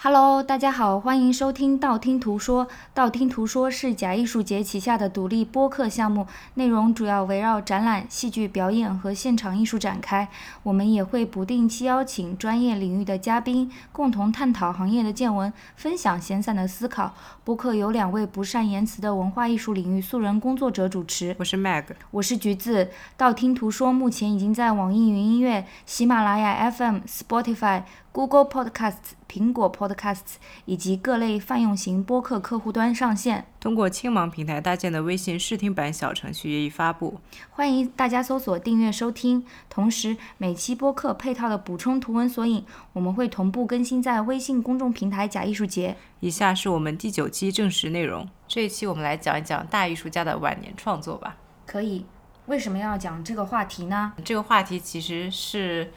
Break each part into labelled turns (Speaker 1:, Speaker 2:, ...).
Speaker 1: Hello，大家好，欢迎收听道听途说。道听途说是假艺术节旗下的独立播客项目，内容主要围绕展览、戏剧表演和现场艺术展开。我们也会不定期邀请专业领域的嘉宾，共同探讨行业的见闻，分享闲散的思考。播客由两位不善言辞的文化艺术领域素人工作者主持。
Speaker 2: 我是 Mag，
Speaker 1: 我是橘子。道听途说目前已经在网易云音乐、喜马拉雅 FM、Spotify。Google Podcasts、苹果 Podcasts 以及各类泛用型播客客户端上线。
Speaker 2: 通过青芒平台搭建的微信试听版小程序也已发布，
Speaker 1: 欢迎大家搜索订阅收听。同时，每期播客配套的补充图文索引，我们会同步更新在微信公众平台“假艺术节”。
Speaker 2: 以下是我们第九期正式内容。这一期我们来讲一讲大艺术家的晚年创作吧。
Speaker 1: 可以。为什么要讲这个话题呢？
Speaker 2: 这个话题其实是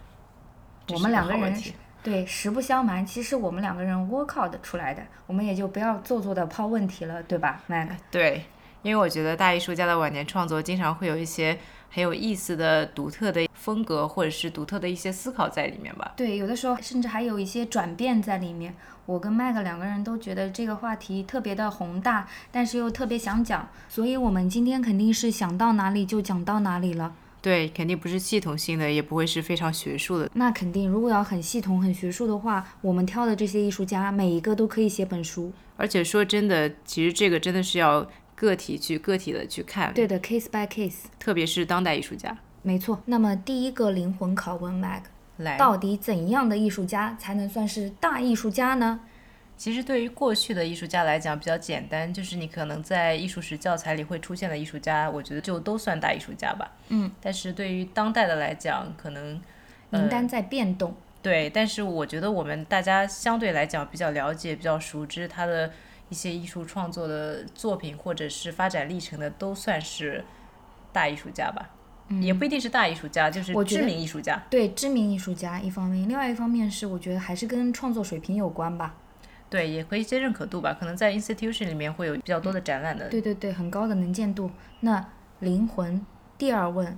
Speaker 1: 我们两个人。对，实不相瞒，其实我们两个人 work out 出来的，我们也就不要做作的抛问题了，对吧，Mag？
Speaker 2: 对，因为我觉得大艺术家的晚年创作经常会有一些很有意思的、独特的风格，或者是独特的一些思考在里面吧。
Speaker 1: 对，有的时候甚至还有一些转变在里面。我跟 Mag 两个人都觉得这个话题特别的宏大，但是又特别想讲，所以我们今天肯定是想到哪里就讲到哪里了。
Speaker 2: 对，肯定不是系统性的，也不会是非常学术的。
Speaker 1: 那肯定，如果要很系统、很学术的话，我们挑的这些艺术家，每一个都可以写本书。
Speaker 2: 而且说真的，其实这个真的是要个体去个体的去看。
Speaker 1: 对的，case by case。
Speaker 2: 特别是当代艺术家。
Speaker 1: 没错。那么第一个灵魂拷问，Mag，
Speaker 2: 来，
Speaker 1: 到底怎样的艺术家才能算是大艺术家呢？
Speaker 2: 其实对于过去的艺术家来讲比较简单，就是你可能在艺术史教材里会出现的艺术家，我觉得就都算大艺术家吧。
Speaker 1: 嗯。
Speaker 2: 但是对于当代的来讲，可能
Speaker 1: 名单在变动。
Speaker 2: 对，但是我觉得我们大家相对来讲比较了解、比较熟知他的一些艺术创作的作品或者是发展历程的，都算是大艺术家吧。
Speaker 1: 嗯。
Speaker 2: 也不一定是大艺术家，就是知名艺术家。
Speaker 1: 对，知名艺术家一方面，另外一方面是我觉得还是跟创作水平有关吧。
Speaker 2: 对，也和一些认可度吧，可能在 institution 里面会有比较多的展览的。
Speaker 1: 对对对，很高的能见度。那灵魂第二问，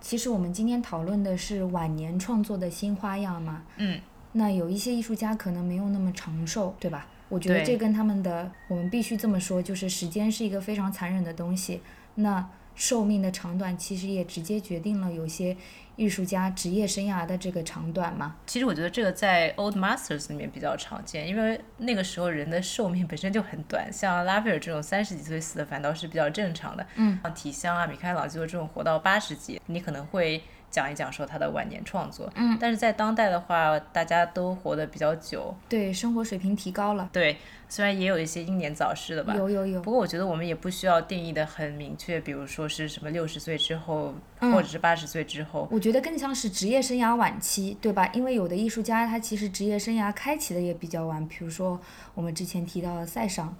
Speaker 1: 其实我们今天讨论的是晚年创作的新花样嘛？
Speaker 2: 嗯。
Speaker 1: 那有一些艺术家可能没有那么长寿，对吧？我觉得这跟他们的，我们必须这么说，就是时间是一个非常残忍的东西。那寿命的长短其实也直接决定了有些艺术家职业生涯的这个长短嘛。
Speaker 2: 其实我觉得这个在 Old Masters 里面比较常见，因为那个时候人的寿命本身就很短，像拉斐尔这种三十几岁死的反倒是比较正常的。
Speaker 1: 嗯，
Speaker 2: 像提香啊、米开朗基罗这种活到八十几，你可能会。讲一讲说他的晚年创作，
Speaker 1: 嗯，
Speaker 2: 但是在当代的话，大家都活得比较久，
Speaker 1: 对，生活水平提高了，
Speaker 2: 对，虽然也有一些英年早逝的吧，
Speaker 1: 有有有，
Speaker 2: 不过我觉得我们也不需要定义的很明确，比如说是什么六十岁之后，或者是八十岁之后，
Speaker 1: 我觉得更像是职业生涯晚期，对吧？因为有的艺术家他其实职业生涯开启的也比较晚，比如说我们之前提到的塞尚，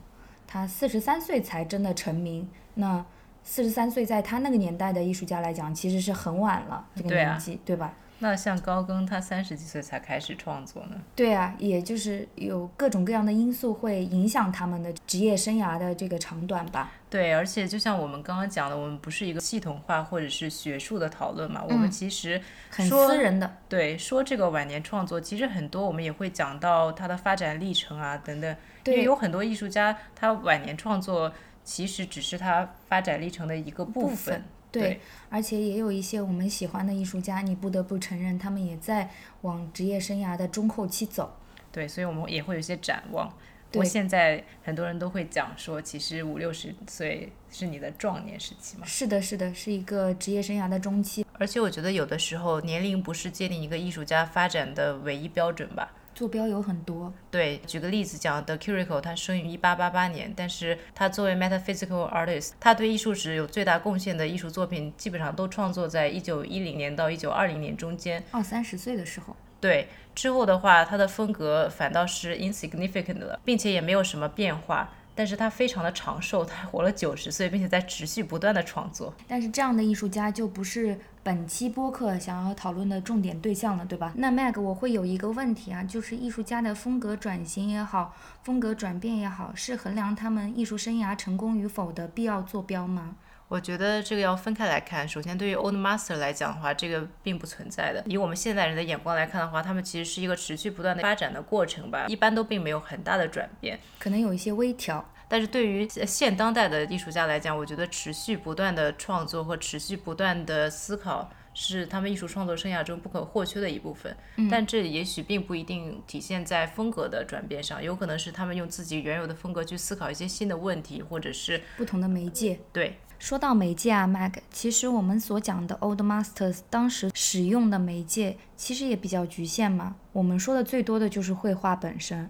Speaker 1: 他四十三岁才真的成名，那。四十三岁，在他那个年代的艺术家来讲，其实是很晚了，这个年纪，对吧？
Speaker 2: 那像高更，他三十几岁才开始创作呢？
Speaker 1: 对啊，也就是有各种各样的因素会影响他们的职业生涯的这个长短吧。
Speaker 2: 对，而且就像我们刚刚讲的，我们不是一个系统化或者是学术的讨论嘛，我们其实
Speaker 1: 很私人的。
Speaker 2: 对，说这个晚年创作，其实很多我们也会讲到他的发展历程啊等等，因为有很多艺术家他晚年创作。其实只是他发展历程的一个部分，
Speaker 1: 对，而且也有一些我们喜欢的艺术家，你不得不承认，他们也在往职业生涯的中后期走。
Speaker 2: 对，所以我们也会有一些展望。不过现在很多人都会讲说，其实五六十岁是你的壮年时期嘛。
Speaker 1: 是的，是的，是一个职业生涯的中期。
Speaker 2: 而且我觉得有的时候年龄不是界定一个艺术家发展的唯一标准吧。
Speaker 1: 坐标有很多。
Speaker 2: 对，举个例子讲，The Curico，他生于一八八八年，但是他作为 metaphysical artist，他对艺术史有最大贡献的艺术作品，基本上都创作在一九一零年到一九二零年中间。
Speaker 1: 二三十岁的时候。
Speaker 2: 对，之后的话，他的风格反倒是 insignificant 了，并且也没有什么变化。但是他非常的长寿，他活了九十岁，并且在持续不断的创作。
Speaker 1: 但是这样的艺术家就不是本期播客想要讨论的重点对象了，对吧？那 Mag，我会有一个问题啊，就是艺术家的风格转型也好，风格转变也好，是衡量他们艺术生涯成功与否的必要坐标吗？
Speaker 2: 我觉得这个要分开来看。首先，对于 Old Master 来讲的话，这个并不存在的。以我们现代人的眼光来看的话，他们其实是一个持续不断的发展的过程吧，一般都并没有很大的转变，
Speaker 1: 可能有一些微调。
Speaker 2: 但是对于现当代的艺术家来讲，我觉得持续不断的创作和持续不断的思考是他们艺术创作生涯中不可或缺的一部分。但这也许并不一定体现在风格的转变上，有可能是他们用自己原有的风格去思考一些新的问题，或者是
Speaker 1: 不同的媒介。
Speaker 2: 对，
Speaker 1: 说到媒介啊，Mag，其实我们所讲的 Old Masters 当时使用的媒介其实也比较局限嘛。我们说的最多的就是绘画本身。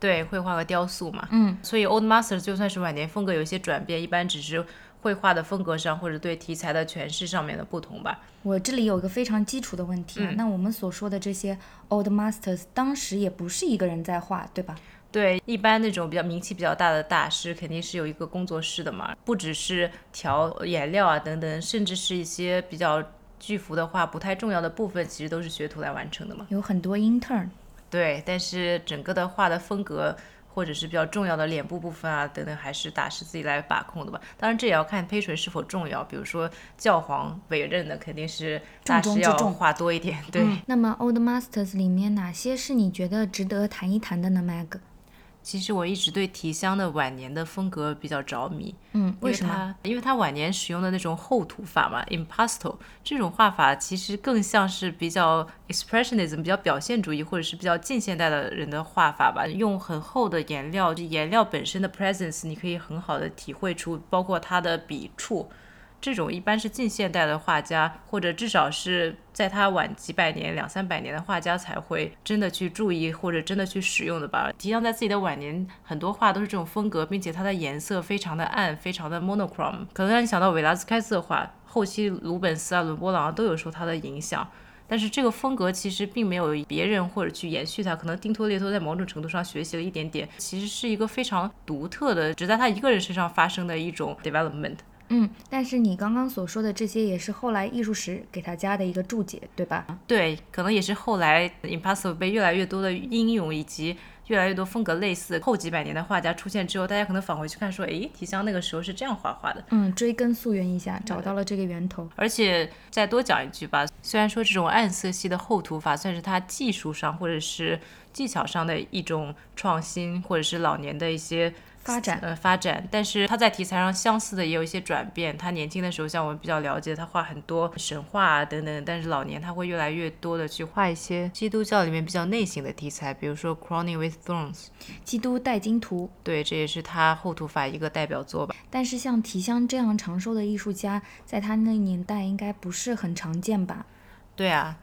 Speaker 2: 对，绘画和雕塑嘛，
Speaker 1: 嗯，
Speaker 2: 所以 Old Masters 就算是晚年风格有一些转变，一般只是绘画的风格上或者对题材的诠释上面的不同吧。
Speaker 1: 我这里有一个非常基础的问题啊，那我们所说的这些 Old Masters 当时也不是一个人在画，对吧？
Speaker 2: 对，一般那种比较名气比较大的大师，肯定是有一个工作室的嘛，不只是调颜料啊等等，甚至是一些比较巨幅的画不太重要的部分，其实都是学徒来完成的嘛。
Speaker 1: 有很多 intern。
Speaker 2: 对，但是整个的画的风格，或者是比较重要的脸部部分啊等等，还是大师自己来把控的吧。当然，这也要看胚锤是否重要。比如说教皇委任的，肯定是大师要画多一点。对。
Speaker 1: 那么 Old Masters 里面哪些是你觉得值得谈一谈的呢，Mag？
Speaker 2: 其实我一直对提香的晚年的风格比较着迷，
Speaker 1: 嗯，为什么？
Speaker 2: 因为他晚年使用的那种厚涂法嘛，impasto 这种画法其实更像是比较 expressionism，比较表现主义或者是比较近现代的人的画法吧。用很厚的颜料，就颜料本身的 presence，你可以很好的体会出，包括它的笔触。这种一般是近现代的画家，或者至少是在他晚几百年、两三百年的画家才会真的去注意或者真的去使用的吧。提香在自己的晚年，很多画都是这种风格，并且它的颜色非常的暗，非常的 monochrome，可能让你想到维拉斯开斯的画。后期鲁本斯啊、伦勃朗啊都有受他的影响，但是这个风格其实并没有别人或者去延续它，可能丁托列托在某种程度上学习了一点点，其实是一个非常独特的，只在他一个人身上发生的一种 development。
Speaker 1: 嗯，但是你刚刚所说的这些也是后来艺术史给他加的一个注解，对吧？
Speaker 2: 对，可能也是后来 Impasto 被越来越多的应用，以及越来越多风格类似后几百年的画家出现之后，大家可能返回去看说，诶，提香那个时候是这样画画的。
Speaker 1: 嗯，追根溯源一下，找到了这个源头。
Speaker 2: 而且再多讲一句吧，虽然说这种暗色系的厚涂法算是他技术上或者是技巧上的一种创新，或者是老年的一些。
Speaker 1: 发展
Speaker 2: 呃发展，但是他在题材上相似的也有一些转变。他年轻的时候，像我们比较了解，他画很多神话啊等等，但是老年他会越来越多的去画一些基督教里面比较内省的题材，比如说 Crowning with Thorns，
Speaker 1: 基督戴金图。
Speaker 2: 对，这也是他后涂法一个代表作吧。
Speaker 1: 但是像提香这样长寿的艺术家，在他那年代应该不是很常见吧？
Speaker 2: 对啊，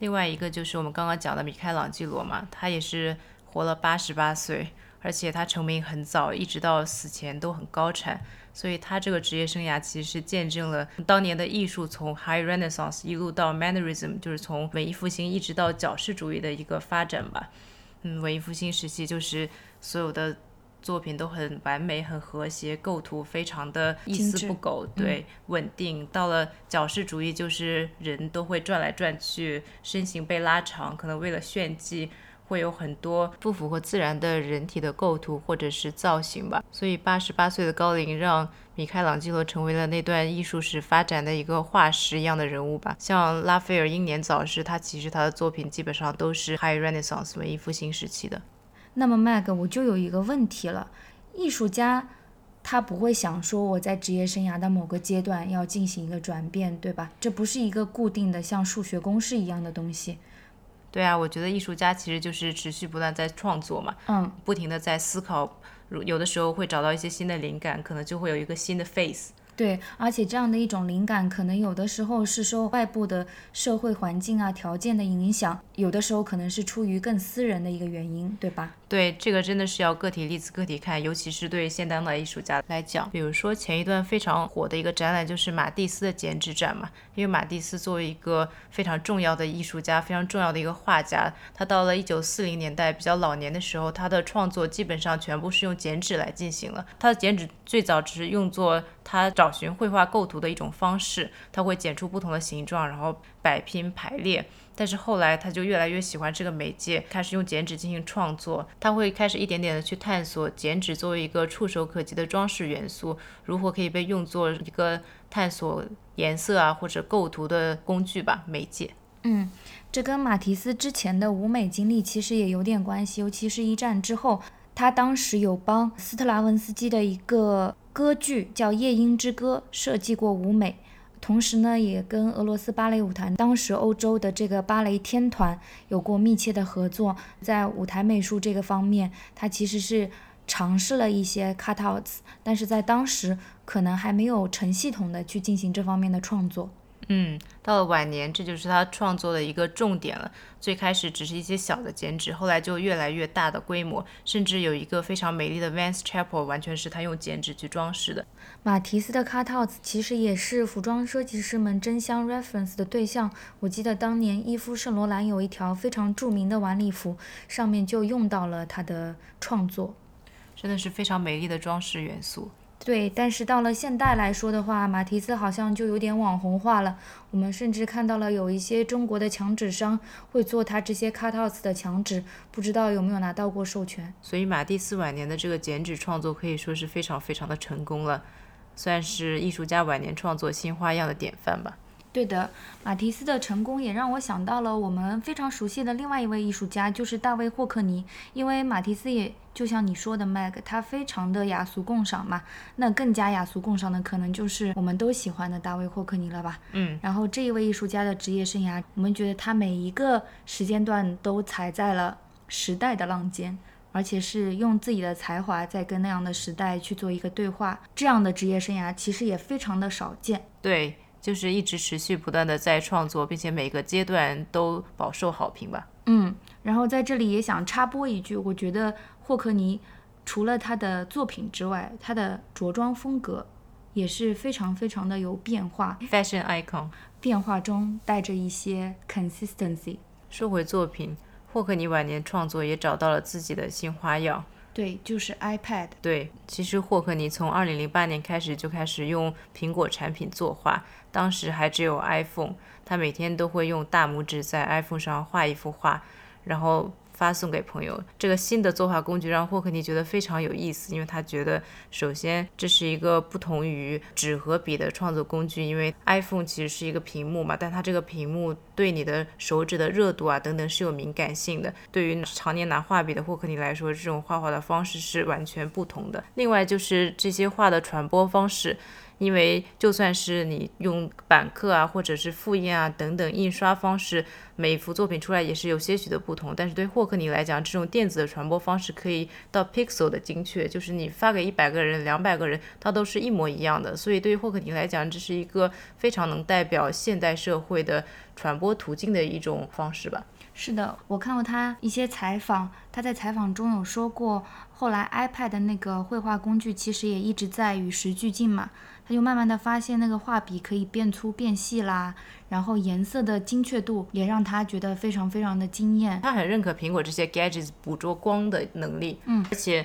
Speaker 2: 另外一个就是我们刚刚讲的米开朗基罗嘛，他也是活了八十八岁。而且他成名很早，一直到死前都很高产，所以他这个职业生涯其实是见证了当年的艺术从 High Renaissance 一路到 Mannerism，就是从文艺复兴一直到矫饰主义的一个发展吧。嗯，文艺复兴时期就是所有的作品都很完美、很和谐，构图非常的一丝不苟，对，稳定。到了矫饰主义，就是人都会转来转去，身形被拉长，可能为了炫技。会有很多不符合自然的人体的构图或者是造型吧，所以八十八岁的高龄让米开朗基罗成为了那段艺术史发展的一个化石一样的人物吧。像拉斐尔英年早逝，他其实他的作品基本上都是 High Renaissance 文艺复兴时期的。
Speaker 1: 那么 Mag，我就有一个问题了，艺术家他不会想说我在职业生涯的某个阶段要进行一个转变，对吧？这不是一个固定的像数学公式一样的东西。
Speaker 2: 对啊，我觉得艺术家其实就是持续不断在创作嘛，
Speaker 1: 嗯，
Speaker 2: 不停的在思考，有的时候会找到一些新的灵感，可能就会有一个新的 face。
Speaker 1: 对，而且这样的一种灵感，可能有的时候是受外部的社会环境啊条件的影响，有的时候可能是出于更私人的一个原因，对吧？
Speaker 2: 对，这个真的是要个体例子个体看，尤其是对现当代艺术家来讲。比如说前一段非常火的一个展览就是马蒂斯的剪纸展嘛，因为马蒂斯作为一个非常重要的艺术家，非常重要的一个画家，他到了一九四零年代比较老年的时候，他的创作基本上全部是用剪纸来进行了。他的剪纸最早只是用作他找寻绘画构图的一种方式，他会剪出不同的形状，然后摆拼排列。但是后来他就越来越喜欢这个媒介，开始用剪纸进行创作。他会开始一点点的去探索剪纸作为一个触手可及的装饰元素，如何可以被用作一个探索颜色啊或者构图的工具吧，媒介。
Speaker 1: 嗯，这跟马蒂斯之前的舞美经历其实也有点关系，尤其是一战之后，他当时有帮斯特拉文斯基的一个歌剧叫《夜莺之歌》设计过舞美。同时呢，也跟俄罗斯芭蕾舞团，当时欧洲的这个芭蕾天团有过密切的合作，在舞台美术这个方面，他其实是尝试了一些 cutouts，但是在当时可能还没有成系统的去进行这方面的创作。
Speaker 2: 嗯，到了晚年，这就是他创作的一个重点了。最开始只是一些小的剪纸，后来就越来越大的规模，甚至有一个非常美丽的 Vance Chapel，完全是他用剪纸去装饰的。
Speaker 1: 马蒂斯的 cutouts 其实也是服装设计师们争相 reference 的对象。我记得当年伊夫圣罗兰有一条非常著名的晚礼服，上面就用到了他的创作，
Speaker 2: 真的是非常美丽的装饰元素。
Speaker 1: 对，但是到了现代来说的话，马蒂斯好像就有点网红化了。我们甚至看到了有一些中国的墙纸商会做他这些 cutouts 的墙纸，不知道有没有拿到过授权。
Speaker 2: 所以马蒂斯晚年的这个剪纸创作可以说是非常非常的成功了，算是艺术家晚年创作新花样的典范吧。
Speaker 1: 对的，马蒂斯的成功也让我想到了我们非常熟悉的另外一位艺术家，就是大卫霍克尼。因为马蒂斯也就像你说的，Mag，他非常的雅俗共赏嘛。那更加雅俗共赏的，可能就是我们都喜欢的大卫霍克尼了吧？
Speaker 2: 嗯。
Speaker 1: 然后这一位艺术家的职业生涯，我们觉得他每一个时间段都踩在了时代的浪尖，而且是用自己的才华在跟那样的时代去做一个对话。这样的职业生涯其实也非常的少见。
Speaker 2: 对。就是一直持续不断的在创作，并且每个阶段都饱受好评吧。
Speaker 1: 嗯，然后在这里也想插播一句，我觉得霍克尼除了他的作品之外，他的着装风格也是非常非常的有变化
Speaker 2: ，fashion icon，
Speaker 1: 变化中带着一些 consistency。
Speaker 2: 说回作品，霍克尼晚年创作也找到了自己的新花样。
Speaker 1: 对，就是 iPad。
Speaker 2: 对，其实霍克尼从二零零八年开始就开始用苹果产品作画，当时还只有 iPhone，他每天都会用大拇指在 iPhone 上画一幅画，然后。发送给朋友，这个新的作画工具让霍克尼觉得非常有意思，因为他觉得，首先这是一个不同于纸和笔的创作工具，因为 iPhone 其实是一个屏幕嘛，但它这个屏幕对你的手指的热度啊等等是有敏感性的，对于常年拿画笔的霍克尼来说，这种画画的方式是完全不同的。另外就是这些画的传播方式。因为就算是你用板刻啊，或者是复印啊等等印刷方式，每幅作品出来也是有些许的不同。但是对霍克尼来讲，这种电子的传播方式可以到 pixel 的精确，就是你发给一百个人、两百个人，它都是一模一样的。所以对于霍克尼来讲，这是一个非常能代表现代社会的传播途径的一种方式吧。
Speaker 1: 是的，我看过他一些采访，他在采访中有说过，后来 iPad 的那个绘画工具其实也一直在与时俱进嘛。他就慢慢的发现那个画笔可以变粗变细啦，然后颜色的精确度也让他觉得非常非常的惊艳。
Speaker 2: 他很认可苹果这些 gadgets 捕捉光的能力，
Speaker 1: 嗯，
Speaker 2: 而且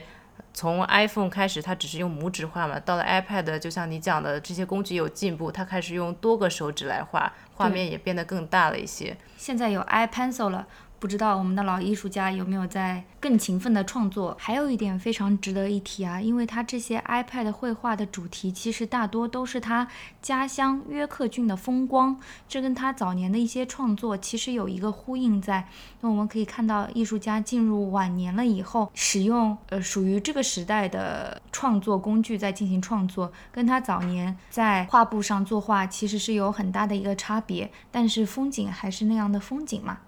Speaker 2: 从 iPhone 开始，它只是用拇指画嘛，到了 iPad，就像你讲的这些工具有进步，它开始用多个手指来画，画面也变得更大了一些。
Speaker 1: 现在有 iPencil 了。不知道我们的老艺术家有没有在更勤奋的创作？还有一点非常值得一提啊，因为他这些 iPad 绘画的主题其实大多都是他家乡约克郡的风光，这跟他早年的一些创作其实有一个呼应在。那我们可以看到，艺术家进入晚年了以后，使用呃属于这个时代的创作工具在进行创作，跟他早年在画布上作画其实是有很大的一个差别，但是风景还是那样的风景嘛。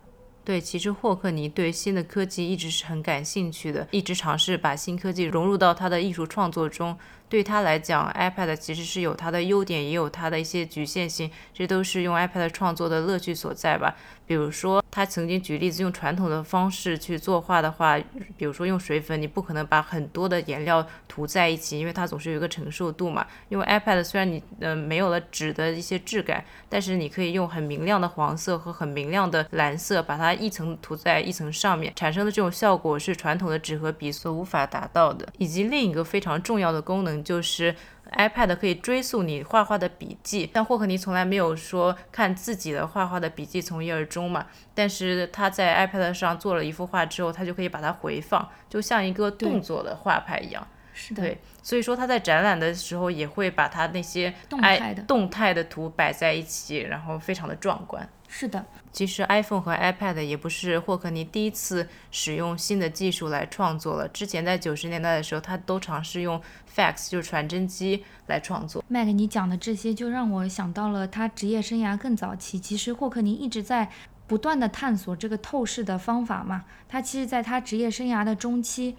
Speaker 2: 对，其实霍克尼对新的科技一直是很感兴趣的，一直尝试把新科技融入到他的艺术创作中。对他来讲，iPad 其实是有它的优点，也有它的一些局限性，这都是用 iPad 创作的乐趣所在吧。比如说，他曾经举例子，用传统的方式去作画的话，比如说用水粉，你不可能把很多的颜料涂在一起，因为它总是有一个承受度嘛。用 iPad 虽然你呃没有了纸的一些质感，但是你可以用很明亮的黄色和很明亮的蓝色，把它一层涂在一层上面，产生的这种效果是传统的纸和笔所无法达到的。以及另一个非常重要的功能就是。iPad 可以追溯你画画的笔记，但霍克尼从来没有说看自己的画画的笔记从一而终嘛。但是他在 iPad 上做了一幅画之后，他就可以把它回放，就像一个动作的画派一样。
Speaker 1: 是的。
Speaker 2: 对，所以说他在展览的时候也会把他那些
Speaker 1: 动态的
Speaker 2: 动态的图摆在一起，然后非常的壮观。
Speaker 1: 是的。
Speaker 2: 其实 iPhone 和 iPad 也不是霍克尼第一次使用新的技术来创作了。之前在九十年代的时候，他都尝试用 fax 就是传真机来创作。
Speaker 1: 麦克，你讲的这些就让我想到了他职业生涯更早期。其实霍克尼一直在不断的探索这个透视的方法嘛。他其实在他职业生涯的中期，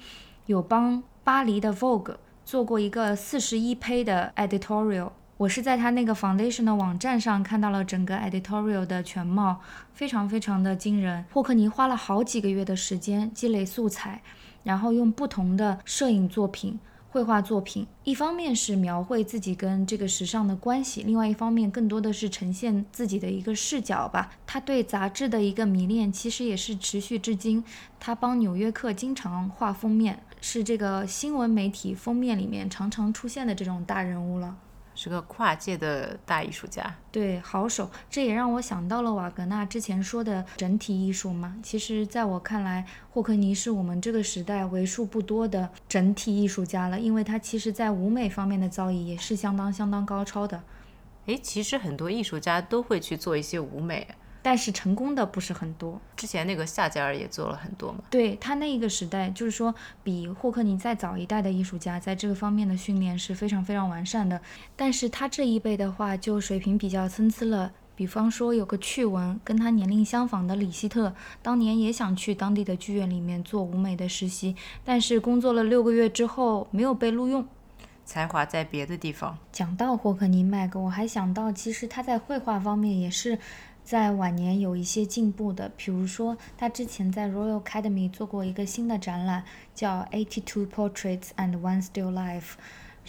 Speaker 1: 有帮巴黎的 Vogue 做过一个四十一胚的 editorial。我是在他那个 foundation 的网站上看到了整个 editorial 的全貌，非常非常的惊人。霍克尼花了好几个月的时间积累素材，然后用不同的摄影作品、绘画作品，一方面是描绘自己跟这个时尚的关系，另外一方面更多的是呈现自己的一个视角吧。他对杂志的一个迷恋其实也是持续至今。他帮《纽约客》经常画封面，是这个新闻媒体封面里面常常出现的这种大人物了。
Speaker 2: 是个跨界的大艺术家，
Speaker 1: 对，好手，这也让我想到了瓦格纳之前说的整体艺术嘛。其实，在我看来，霍克尼是我们这个时代为数不多的整体艺术家了，因为他其实在舞美方面的造诣也是相当相当高超的。
Speaker 2: 诶，其实很多艺术家都会去做一些舞美。
Speaker 1: 但是成功的不是很多。
Speaker 2: 之前那个夏加尔也做了很多嘛。
Speaker 1: 对他那个时代，就是说比霍克尼再早一代的艺术家，在这个方面的训练是非常非常完善的。但是他这一辈的话，就水平比较参差了。比方说有个趣闻，跟他年龄相仿的里希特，当年也想去当地的剧院里面做舞美的实习，但是工作了六个月之后没有被录用。
Speaker 2: 才华在别的地方。
Speaker 1: 讲到霍克尼麦克，我还想到其实他在绘画方面也是。在晚年有一些进步的，比如说他之前在 Royal Academy 做过一个新的展览，叫 Eighty Two Portraits and One Still Life。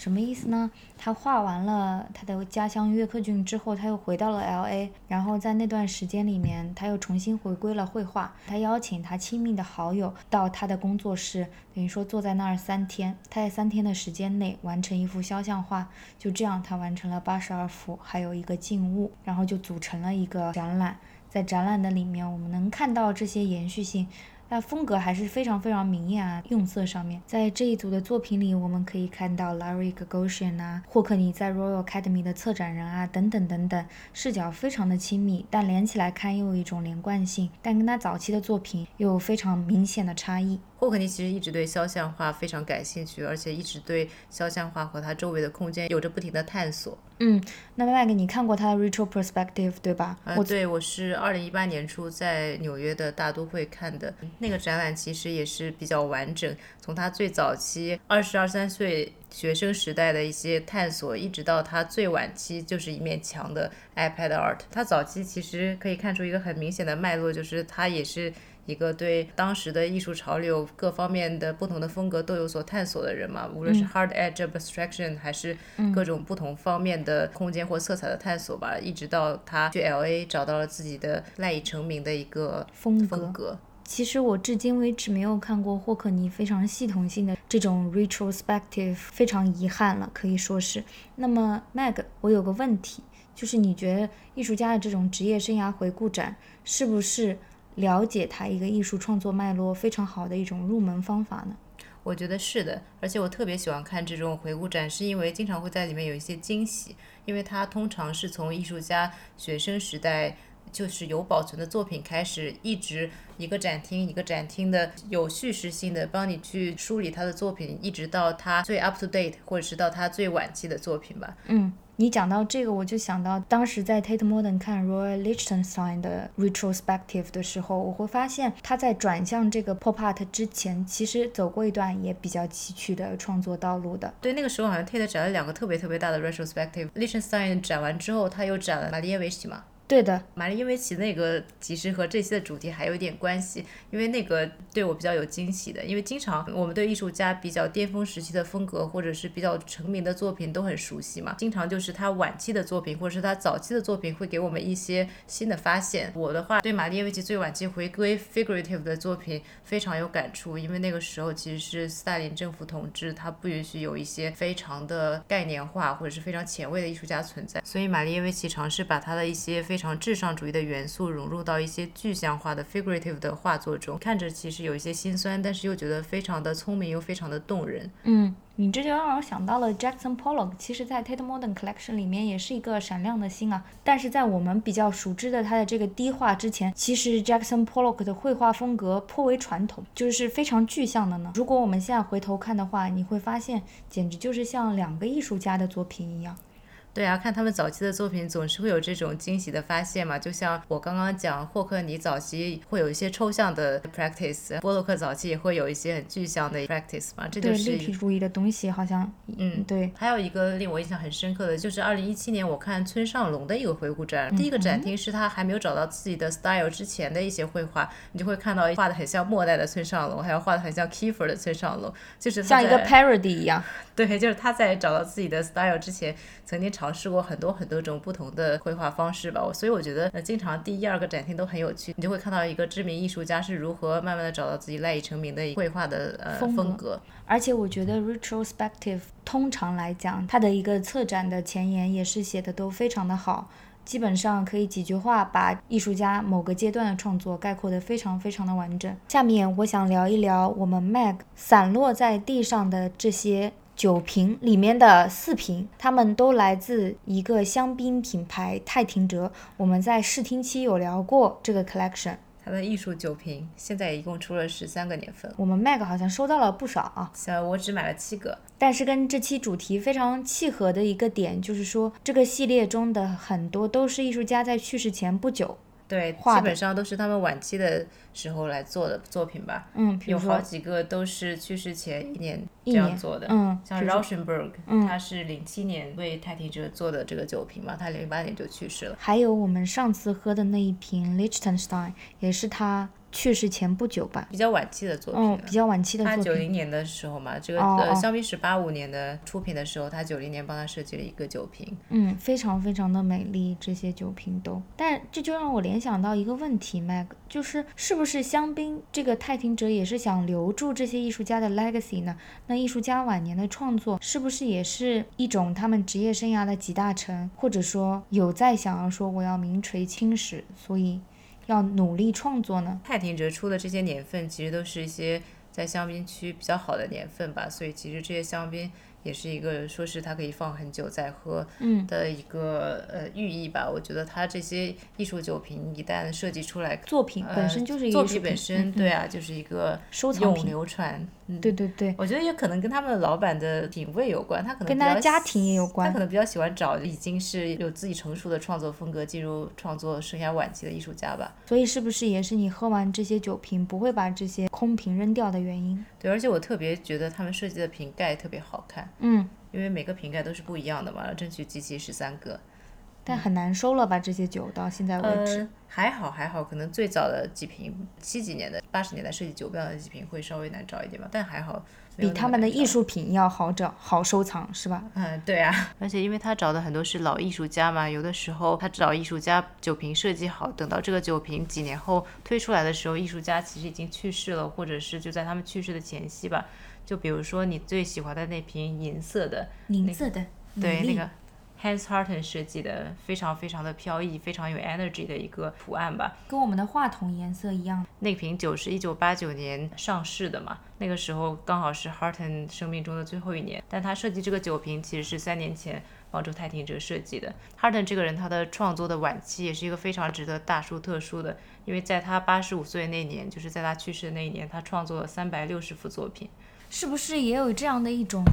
Speaker 1: 什么意思呢？他画完了他的家乡约克郡之后，他又回到了 L A，然后在那段时间里面，他又重新回归了绘画。他邀请他亲密的好友到他的工作室，等于说坐在那儿三天。他在三天的时间内完成一幅肖像画，就这样他完成了八十二幅，还有一个静物，然后就组成了一个展览。在展览的里面，我们能看到这些延续性。那风格还是非常非常明艳啊，用色上面，在这一组的作品里，我们可以看到 Larry Gagosian 啊，霍克尼在 Royal Academy 的策展人啊，等等等等，视角非常的亲密，但连起来看又有一种连贯性，但跟他早期的作品又有非常明显的差异。
Speaker 2: 霍克尼其实一直对肖像画非常感兴趣，而且一直对肖像画和它周围的空间有着不停的探索。
Speaker 1: 嗯，那麦克，你看过他的 Retro Perspective 对吧？
Speaker 2: 呃，对，我是二零一八年初在纽约的大都会看的那个展览，其实也是比较完整，从他最早期二十二三岁学生时代的一些探索，一直到他最晚期就是一面墙的 iPad Art。他早期其实可以看出一个很明显的脉络，就是他也是。一个对当时的艺术潮流各方面的不同的风格都有所探索的人嘛，无论是 hard edge abstraction 还是各种不同方面的空间或色彩的探索吧，一直到他去 L A 找到了自己的赖以成名的一个风格。
Speaker 1: 其实我至今为止没有看过霍克尼非常系统性的这种 retrospective，非常遗憾了，可以说是。那么 Meg，我有个问题，就是你觉得艺术家的这种职业生涯回顾展是不是？了解他一个艺术创作脉络非常好的一种入门方法呢？
Speaker 2: 我觉得是的，而且我特别喜欢看这种回顾展，是因为经常会在里面有一些惊喜，因为它通常是从艺术家学生时代就是有保存的作品开始，一直一个展厅一个展厅的有叙事性的帮你去梳理他的作品，一直到他最 up to date，或者是到他最晚期的作品吧。
Speaker 1: 嗯。你讲到这个，我就想到当时在 Tate Modern 看 Roy Lichtenstein 的 retrospective 的时候，我会发现他在转向这个 pop art 之前，其实走过一段也比较崎岖的创作道路的。
Speaker 2: 对，那个时候好像 Tate 展了两个特别特别大的 retrospective。Lichtenstein 展完之后，他又展了马列维奇嘛。
Speaker 1: 对的，
Speaker 2: 玛丽因维奇那个其实和这期的主题还有一点关系，因为那个对我比较有惊喜的，因为经常我们对艺术家比较巅峰时期的风格或者是比较成名的作品都很熟悉嘛，经常就是他晚期的作品或者是他早期的作品会给我们一些新的发现。我的话对玛丽耶维奇最晚期回归 figurative 的作品非常有感触，因为那个时候其实是斯大林政府统治，他不允许有一些非常的概念化或者是非常前卫的艺术家存在，所以玛丽耶维奇尝试把他的一些非常至上主义的元素融入到一些具象化的 figurative 的画作中，看着其实有一些心酸，但是又觉得非常的聪明又非常的动人。
Speaker 1: 嗯。你这就让我想到了 Jackson Pollock，其实，在 Tate Modern Collection 里面也是一个闪亮的星啊。但是在我们比较熟知的他的这个低画之前，其实 Jackson Pollock 的绘画风格颇为传统，就是非常具象的呢。如果我们现在回头看的话，你会发现，简直就是像两个艺术家的作品一样。
Speaker 2: 对啊，看他们早期的作品，总是会有这种惊喜的发现嘛。就像我刚刚讲，霍克尼早期会有一些抽象的 practice，波洛克早期也会有一些很具象的 practice 嘛。这就是
Speaker 1: 立体主义的东西，好像
Speaker 2: 嗯
Speaker 1: 对。
Speaker 2: 还有一个令我印象很深刻的就是二零一七年我看村上隆的一个回顾展，第一个展厅是他还没有找到自己的 style 之前的一些绘画，你就会看到画的很像末代的村上隆，还有画的很像 Kiefer 的村上隆，就是
Speaker 1: 像一个 parody 一样。
Speaker 2: 对，就是他在找到自己的 style 之前，曾经尝试过很多很多种不同的绘画方式吧。所以我觉得，呃，经常第一、二个展厅都很有趣，你就会看到一个知名艺术家是如何慢慢的找到自己赖以成名的绘画的呃风格。
Speaker 1: 而且我觉得 retrospective 通常来讲，它的一个策展的前言也是写的都非常的好。基本上可以几句话把艺术家某个阶段的创作概括得非常非常的完整。下面我想聊一聊我们 Mag 散落在地上的这些酒瓶里面的四瓶，它们都来自一个香槟品牌泰廷哲。我们在试听期有聊过这个 collection。
Speaker 2: 它的艺术酒瓶现在一共出了十三个年份，
Speaker 1: 我们 Mac 好像收到了不少啊。
Speaker 2: 像我只买了七个，
Speaker 1: 但是跟这期主题非常契合的一个点就是说，这个系列中的很多都是艺术家在去世前不久。
Speaker 2: 对，基本上都是他们晚期的时候来做的作品吧。
Speaker 1: 嗯，
Speaker 2: 有好几个都是去世前一年这样做的。
Speaker 1: 嗯，
Speaker 2: 像 Rauschenberg，他是零七年为泰迪哲做的这个酒瓶嘛，他零八年就去世了。
Speaker 1: 还有我们上次喝的那一瓶 Lichtenstein，也是他。去世前不久吧，
Speaker 2: 比较晚期的作品。
Speaker 1: 哦，比较晚期的作
Speaker 2: 品。他九零年的时候嘛，这个呃，香槟史八五年的出品的时候，他九零年帮他设计了一个酒瓶。
Speaker 1: 嗯，非常非常的美丽，这些酒瓶都。但这就让我联想到一个问题，Mag，就是是不是香槟这个泰廷者也是想留住这些艺术家的 legacy 呢？那艺术家晚年的创作是不是也是一种他们职业生涯的集大成，或者说有在想要说我要名垂青史，所以？要努力创作呢。
Speaker 2: 泰廷哲出的这些年份，其实都是一些在香槟区比较好的年份吧，所以其实这些香槟。也是一个说是它可以放很久再喝的一个呃寓意吧。我觉得它这些艺术酒瓶一旦设计出来，
Speaker 1: 作品本身就是艺
Speaker 2: 术品。作品本身对啊，就是一个
Speaker 1: 收藏
Speaker 2: 品流传。
Speaker 1: 对对对，
Speaker 2: 我觉得也可能跟他们老板的品味有关，他可能
Speaker 1: 跟他家庭也有关。
Speaker 2: 他可能比较喜欢找已经是有自己成熟的创作风格、进入创作生涯晚期的艺术家吧。
Speaker 1: 所以是不是也是你喝完这些酒瓶不会把这些空瓶扔掉的原因？
Speaker 2: 对，而且我特别觉得他们设计的瓶盖特别好看。
Speaker 1: 嗯。
Speaker 2: 因为每个瓶盖都是不一样的嘛，争取集齐十三个，
Speaker 1: 但很难收了吧？这些酒到现在为止，
Speaker 2: 还好还好，可能最早的几瓶七几年的八十年代设计酒标的几瓶会稍微难找一点吧，但还好，
Speaker 1: 比他们的艺术品要好找好收藏是吧？
Speaker 2: 嗯，对啊，而且因为他找的很多是老艺术家嘛，有的时候他找艺术家酒瓶设计好，等到这个酒瓶几年后推出来的时候，艺术家其实已经去世了，或者是就在他们去世的前夕吧。就比如说你最喜欢的那瓶银色的，
Speaker 1: 银色的，
Speaker 2: 对那个 Hans Harten 设计的，非常非常的飘逸，非常有 energy 的一个图案吧，
Speaker 1: 跟我们的话筒颜色一样。
Speaker 2: 那瓶酒是一九八九年上市的嘛，那个时候刚好是 Harten 生命中的最后一年，但他设计这个酒瓶其实是三年前帮助泰廷哲设计的。Harten 这个人他的创作的晚期也是一个非常值得大书特书的，因为在他八十五岁那年，就是在他去世的那一年，他创作了三百六十幅作品。
Speaker 1: 是不是也有这样的一种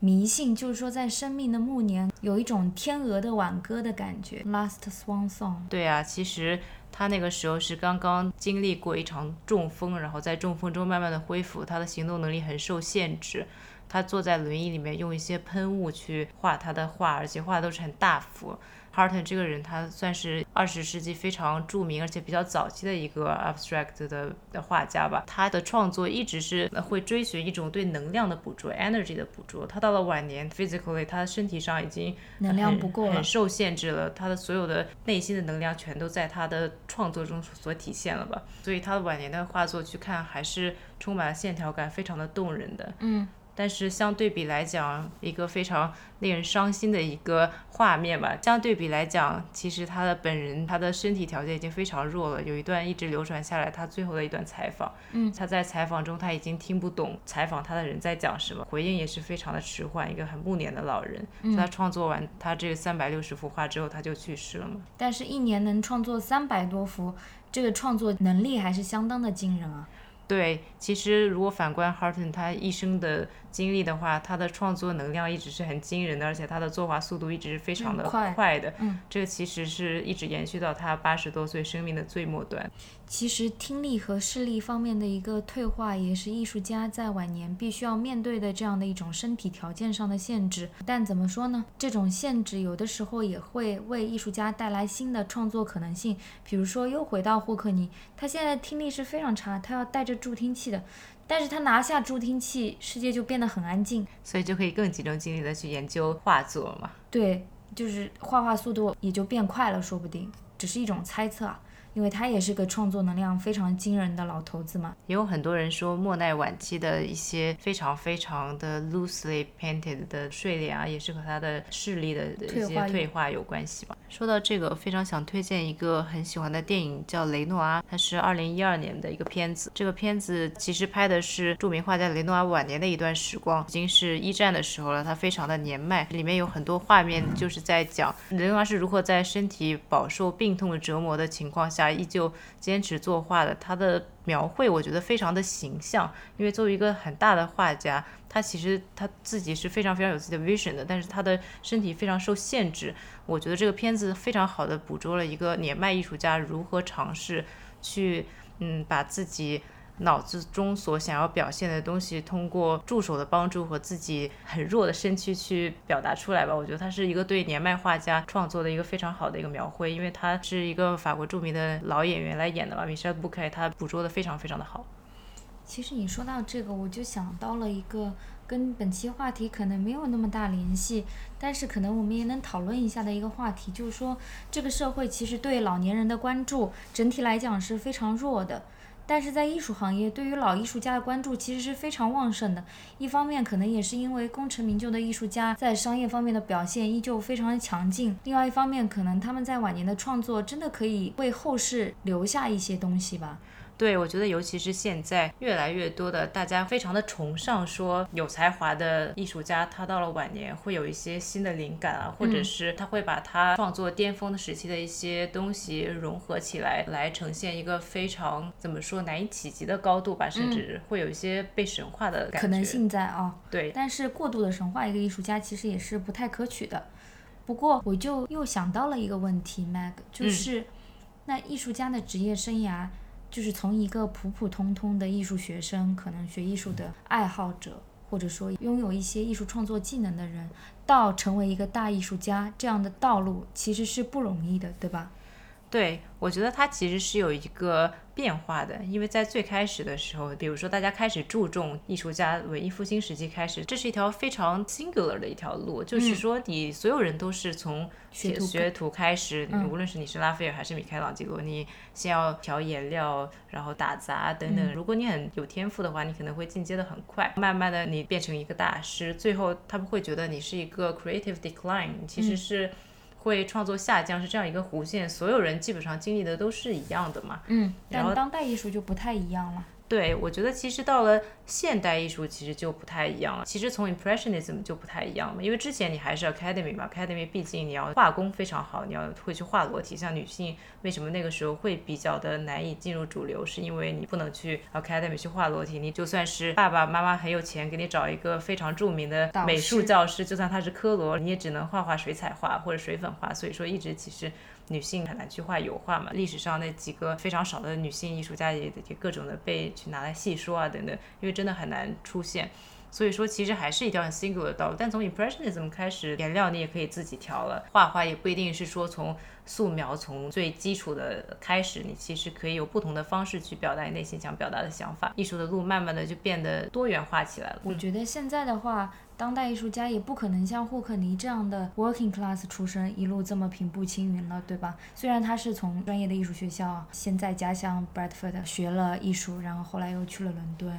Speaker 1: 迷信，就是说在生命的暮年有一种天鹅的挽歌的感觉，Last Swan Song。
Speaker 2: 对啊，其实他那个时候是刚刚经历过一场中风，然后在中风中慢慢的恢复，他的行动能力很受限制。他坐在轮椅里面，用一些喷雾去画他的画，而且画的都是很大幅。Harton 这个人，他算是二十世纪非常著名而且比较早期的一个 abstract 的的画家吧。他的创作一直是会追寻一种对能量的捕捉，energy 的捕捉。他到了晚年，physically 他身体上已经
Speaker 1: 能量不够了
Speaker 2: 很受限制了。他的所有的内心的能量全都在他的创作中所体现了吧。所以他的晚年的画作去看，还是充满了线条感，非常的动人的。
Speaker 1: 嗯。
Speaker 2: 但是相对比来讲，一个非常令人伤心的一个画面吧。相对比来讲，其实他的本人他的身体条件已经非常弱了。有一段一直流传下来，他最后的一段采访，
Speaker 1: 嗯，
Speaker 2: 他在采访中他已经听不懂采访他的人在讲什么，回应也是非常的迟缓。一个很暮年的老人，他创作完他这三百六十幅画之后，他就去世了嘛。
Speaker 1: 但是，一年能创作三百多幅，这个创作能力还是相当的惊人啊。
Speaker 2: 对，其实如果反观 Harton 他一生的经历的话，他的创作能量一直是很惊人的，而且他的作画速度一直是非常的快的。
Speaker 1: 嗯，
Speaker 2: 这个其实是一直延续到他八十多岁生命的最末端。
Speaker 1: 其实听力和视力方面的一个退化，也是艺术家在晚年必须要面对的这样的一种身体条件上的限制。但怎么说呢？这种限制有的时候也会为艺术家带来新的创作可能性。比如说，又回到霍克尼，他现在听力是非常差，他要带着助听器的。但是他拿下助听器，世界就变得很安静，
Speaker 2: 所以就可以更集中精力的去研究画作嘛。
Speaker 1: 对，就是画画速度也就变快了，说不定，只是一种猜测啊。因为他也是个创作能量非常惊人的老头子嘛，
Speaker 2: 也有很多人说莫奈晚期的一些非常非常的 loosely painted 的睡脸啊，也是和他的视力的一些退化有关系吧。说到这个，非常想推荐一个很喜欢的电影，叫《雷诺阿》，它是二零一二年的一个片子。这个片子其实拍的是著名画家雷诺阿晚年的一段时光，已经是一战的时候了，他非常的年迈。里面有很多画面就是在讲雷诺阿是如何在身体饱受病痛的折磨的情况下。依旧坚持作画的，他的描绘我觉得非常的形象。因为作为一个很大的画家，他其实他自己是非常非常有自己的 vision 的，但是他的身体非常受限制。我觉得这个片子非常好的捕捉了一个年迈艺术家如何尝试去，嗯，把自己。脑子中所想要表现的东西，通过助手的帮助和自己很弱的身躯去表达出来吧。我觉得他是一个对年迈画家创作的一个非常好的一个描绘，因为他是一个法国著名的老演员来演的嘛，Michel b o u q u e 他捕捉的非常非常的好。
Speaker 1: 其实你说到这个，我就想到了一个跟本期话题可能没有那么大联系，但是可能我们也能讨论一下的一个话题，就是说这个社会其实对老年人的关注整体来讲是非常弱的。但是在艺术行业，对于老艺术家的关注其实是非常旺盛的。一方面，可能也是因为功成名就的艺术家在商业方面的表现依旧非常的强劲；另外一方面，可能他们在晚年的创作真的可以为后世留下一些东西吧。
Speaker 2: 对，我觉得尤其是现在越来越多的大家非常的崇尚说有才华的艺术家，他到了晚年会有一些新的灵感啊，或者是他会把他创作巅峰的时期的一些东西融合起来，来呈现一个非常怎么说难以企及的高度吧，甚至会有一些被神化的感觉。
Speaker 1: 可能性在啊，
Speaker 2: 对。
Speaker 1: 但是过度的神化一个艺术家其实也是不太可取的。不过我就又想到了一个问题，Mag，就是那艺术家的职业生涯。就是从一个普普通通的艺术学生，可能学艺术的爱好者，或者说拥有一些艺术创作技能的人，到成为一个大艺术家这样的道路，其实是不容易的，对吧？
Speaker 2: 对，我觉得它其实是有一个。变化的，因为在最开始的时候，比如说大家开始注重艺术家，文艺复兴时期开始，这是一条非常 singular 的一条路，就是说你所有人都是从学学徒开始，你无论是你是拉斐尔还是米开朗基罗，你先要调颜料，然后打杂等等。如果你很有天赋的话，你可能会进阶的很快，慢慢的你变成一个大师，最后他们会觉得你是一个 creative decline，其实是。会创作下降是这样一个弧线，所有人基本上经历的都是一样的嘛。
Speaker 1: 嗯，但当代艺术就不太一样了。
Speaker 2: 对，我觉得其实到了现代艺术，其实就不太一样了。其实从 Impressionism 就不太一样了，因为之前你还是 Academy 嘛，Academy 毕竟你要画工非常好，你要会去画裸体。像女性为什么那个时候会比较的难以进入主流，是因为你不能去 Academy 去画裸体。你就算是爸爸妈妈很有钱，给你找一个非常著名的美术教师，就算他是科罗，你也只能画画水彩画或者水粉画。所以说一直其实。女性很难去画油画嘛？历史上那几个非常少的女性艺术家也也各种的被去拿来细说啊等等，因为真的很难出现。所以说其实还是一条很 single 的道路。但从 Impressionism 开始，颜料你也可以自己调了，画画也不一定是说从素描从最基础的开始，你其实可以有不同的方式去表达你内心想表达的想法。艺术的路慢慢的就变得多元化起来了。
Speaker 1: 我觉得现在的话，当代艺术家也不可能像霍克尼这样的 working class 出身，一路这么平步青云了，对吧？虽然他是从专业的艺术学校，先在家乡 Bradford 学了艺术，然后后来又去了伦敦。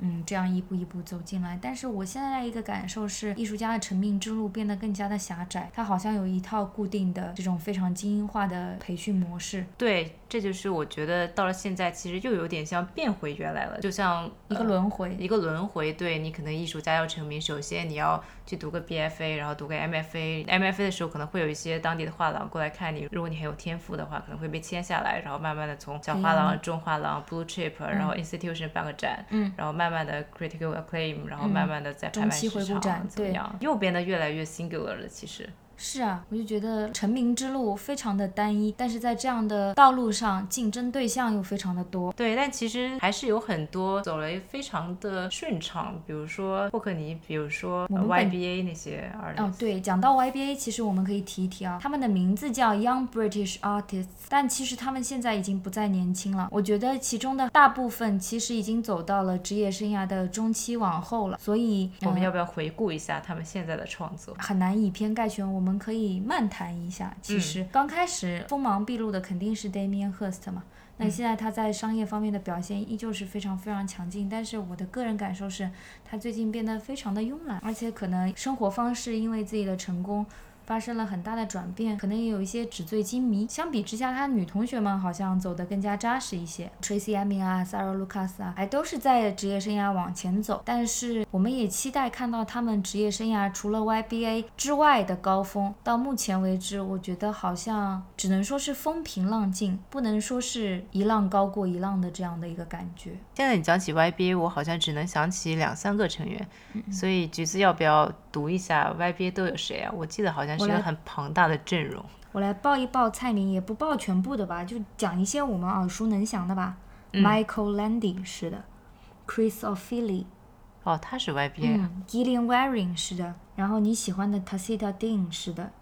Speaker 1: 嗯，这样一步一步走进来，但是我现在的一个感受是，艺术家的成名之路变得更加的狭窄，他好像有一套固定的这种非常精英化的培训模式。
Speaker 2: 对，这就是我觉得到了现在，其实又有点像变回原来了，就像
Speaker 1: 一个轮回，
Speaker 2: 一个轮回。对你可能艺术家要成名，首先你要去读个 BFA，然后读个 MFA，MFA 的时候可能会有一些当地的画廊过来看你，如果你很有天赋的话，可能会被签下来，然后慢慢的从小画廊、中画廊、Blue Chip，然后 Institution 办个展，嗯，然后慢慢的 critical acclaim，然后慢慢的在拍卖市场怎么样，又变得越来越 singular 了，其实。
Speaker 1: 是啊，我就觉得成名之路非常的单一，但是在这样的道路上，竞争对象又非常的多。
Speaker 2: 对，但其实还是有很多走了非常的顺畅，比如说霍克尼，比如说 YBA 那些。
Speaker 1: 哦，对，讲到 YBA，其实我们可以提一提啊，他们的名字叫 Young British Artists，但其实他们现在已经不再年轻了。我觉得其中的大部分其实已经走到了职业生涯的中期往后了，所以
Speaker 2: 我们要不要回顾一下他们现在的创作？
Speaker 1: 很难以偏概全，我们。我们可以漫谈一下。其实刚开始锋芒毕露的肯定是 Damien Hirst 嘛。那现在他在商业方面的表现依旧是非常非常强劲。但是我的个人感受是，他最近变得非常的慵懒，而且可能生活方式因为自己的成功。发生了很大的转变，可能也有一些纸醉金迷。相比之下，他女同学们好像走得更加扎实一些。Tracy Emin 啊，Sarah Lucas 啊，还都是在职业生涯往前走。但是，我们也期待看到他们职业生涯除了 YBA 之外的高峰。到目前为止，我觉得好像只能说是风平浪静，不能说是一浪高过一浪的这样的一个感觉。
Speaker 2: 现在你讲起 YBA，我好像只能想起两三个成员。所以，橘子要不要读一下 YBA 都有谁啊？我记得好像。是个很庞大的阵容。
Speaker 1: 我来报一报菜名，也不报全部的吧，就讲一些我们耳熟能详的吧。Michael Landy 是的，Chris O'Feely，
Speaker 2: 哦，他是 YBA。
Speaker 1: Gillian Waring 是的，然后你喜欢的 Tacita Dean 是的，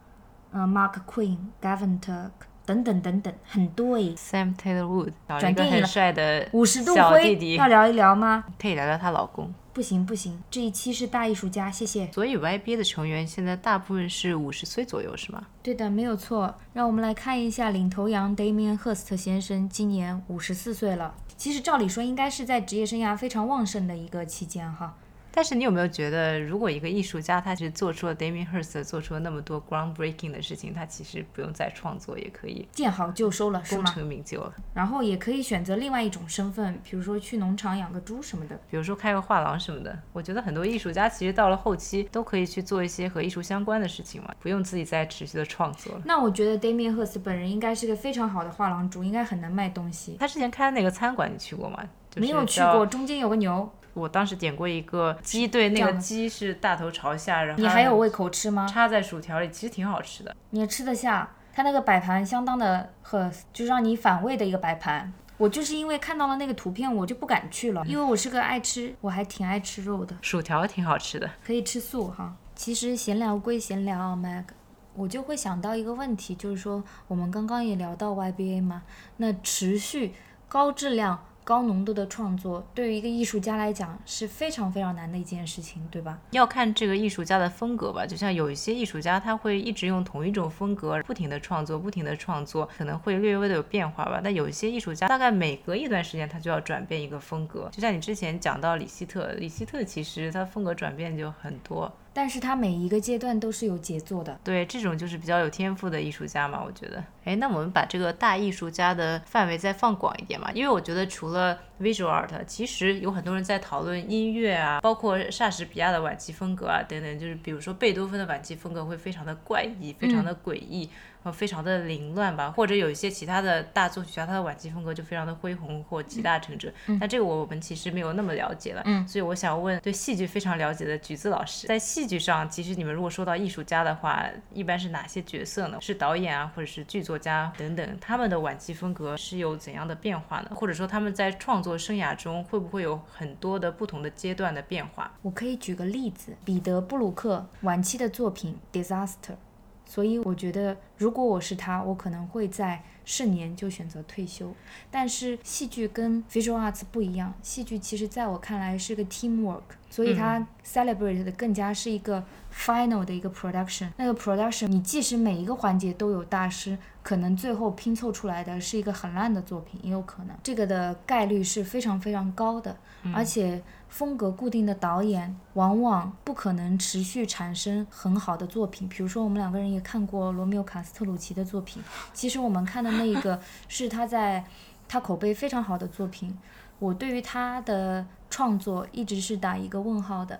Speaker 1: 呃，Mark Queen，Gavin Turk 等等等等，很多诶。
Speaker 2: Sam Taylor Wood，转电影帅的
Speaker 1: 五十度灰，要聊一聊吗？
Speaker 2: 可以聊聊她老公。
Speaker 1: 不行不行，这一期是大艺术家，谢谢。
Speaker 2: 所以 YBA 的成员现在大部分是五十岁左右，是吗？
Speaker 1: 对的，没有错。让我们来看一下领头羊 Damien Hirst 先生，今年五十四岁了。其实照理说，应该是在职业生涯非常旺盛的一个期间哈。
Speaker 2: 但是你有没有觉得，如果一个艺术家他其实做出了 Damien Hirst 做出了那么多 groundbreaking 的事情，他其实不用再创作也可以
Speaker 1: 见好就收了，
Speaker 2: 功成名就了。
Speaker 1: 然后也可以选择另外一种身份，比如说去农场养个猪什么的，
Speaker 2: 比如说开个画廊什么的。我觉得很多艺术家其实到了后期都可以去做一些和艺术相关的事情嘛，不用自己再持续的创作了。
Speaker 1: 那我觉得 Damien Hirst 本人应该是个非常好的画廊主，应该很能卖东西。
Speaker 2: 他之前开的那个餐馆你去过吗？
Speaker 1: 没有去过，中间有个牛。
Speaker 2: 我当时点过一个鸡，对，那个鸡是大头朝下，然后
Speaker 1: 你还有胃口吃吗？
Speaker 2: 插在薯条里，其实挺好吃的。
Speaker 1: 你吃得下？它那个摆盘相当的和，就让你反胃的一个摆盘。我就是因为看到了那个图片，我就不敢去了，因为我是个爱吃，我还挺爱吃肉的。
Speaker 2: 薯条挺好吃的，
Speaker 1: 可以吃素哈。其实闲聊归闲聊，Mag，我就会想到一个问题，就是说我们刚刚也聊到 YBA 嘛，那持续高质量。高浓度的创作对于一个艺术家来讲是非常非常难的一件事情，对吧？
Speaker 2: 要看这个艺术家的风格吧。就像有一些艺术家，他会一直用同一种风格，不停的创作，不停的创作，可能会略微的有变化吧。但有一些艺术家，大概每隔一段时间，他就要转变一个风格。就像你之前讲到李希特，李希特其实他风格转变就很多。
Speaker 1: 但是他每一个阶段都是有杰作的，
Speaker 2: 对，这种就是比较有天赋的艺术家嘛，我觉得。哎，那我们把这个大艺术家的范围再放广一点嘛，因为我觉得除了 visual art，其实有很多人在讨论音乐啊，包括莎士比亚的晚期风格啊等等，就是比如说贝多芬的晚期风格会非常的怪异，非常的诡异。非常的凌乱吧，或者有一些其他的大作曲家，他的晚期风格就非常的恢宏或集大成者。那这个我们其实没有那么了解了，嗯所以我想问对戏剧非常了解的橘子老师，在戏剧上，其实你们如果说到艺术家的话，一般是哪些角色呢？是导演啊，或者是剧作家等等，他们的晚期风格是有怎样的变化呢？或者说他们在创作生涯中会不会有很多的不同的阶段的变化？
Speaker 1: 我可以举个例子，彼得·布鲁克晚期的作品《Disaster》。所以我觉得，如果我是他，我可能会在盛年就选择退休。但是戏剧跟 visual arts 不一样，戏剧其实在我看来是个 teamwork，所以它 celebrate 的更加是一个 final 的一个 production。那个 production，你即使每一个环节都有大师，可能最后拼凑出来的是一个很烂的作品，也有可能。这个的概率是非常非常高的，而且。风格固定的导演往往不可能持续产生很好的作品。比如说，我们两个人也看过罗密欧·卡斯特鲁奇的作品。其实我们看的那一个是他在他口碑非常好的作品。我对于他的创作一直是打一个问号的。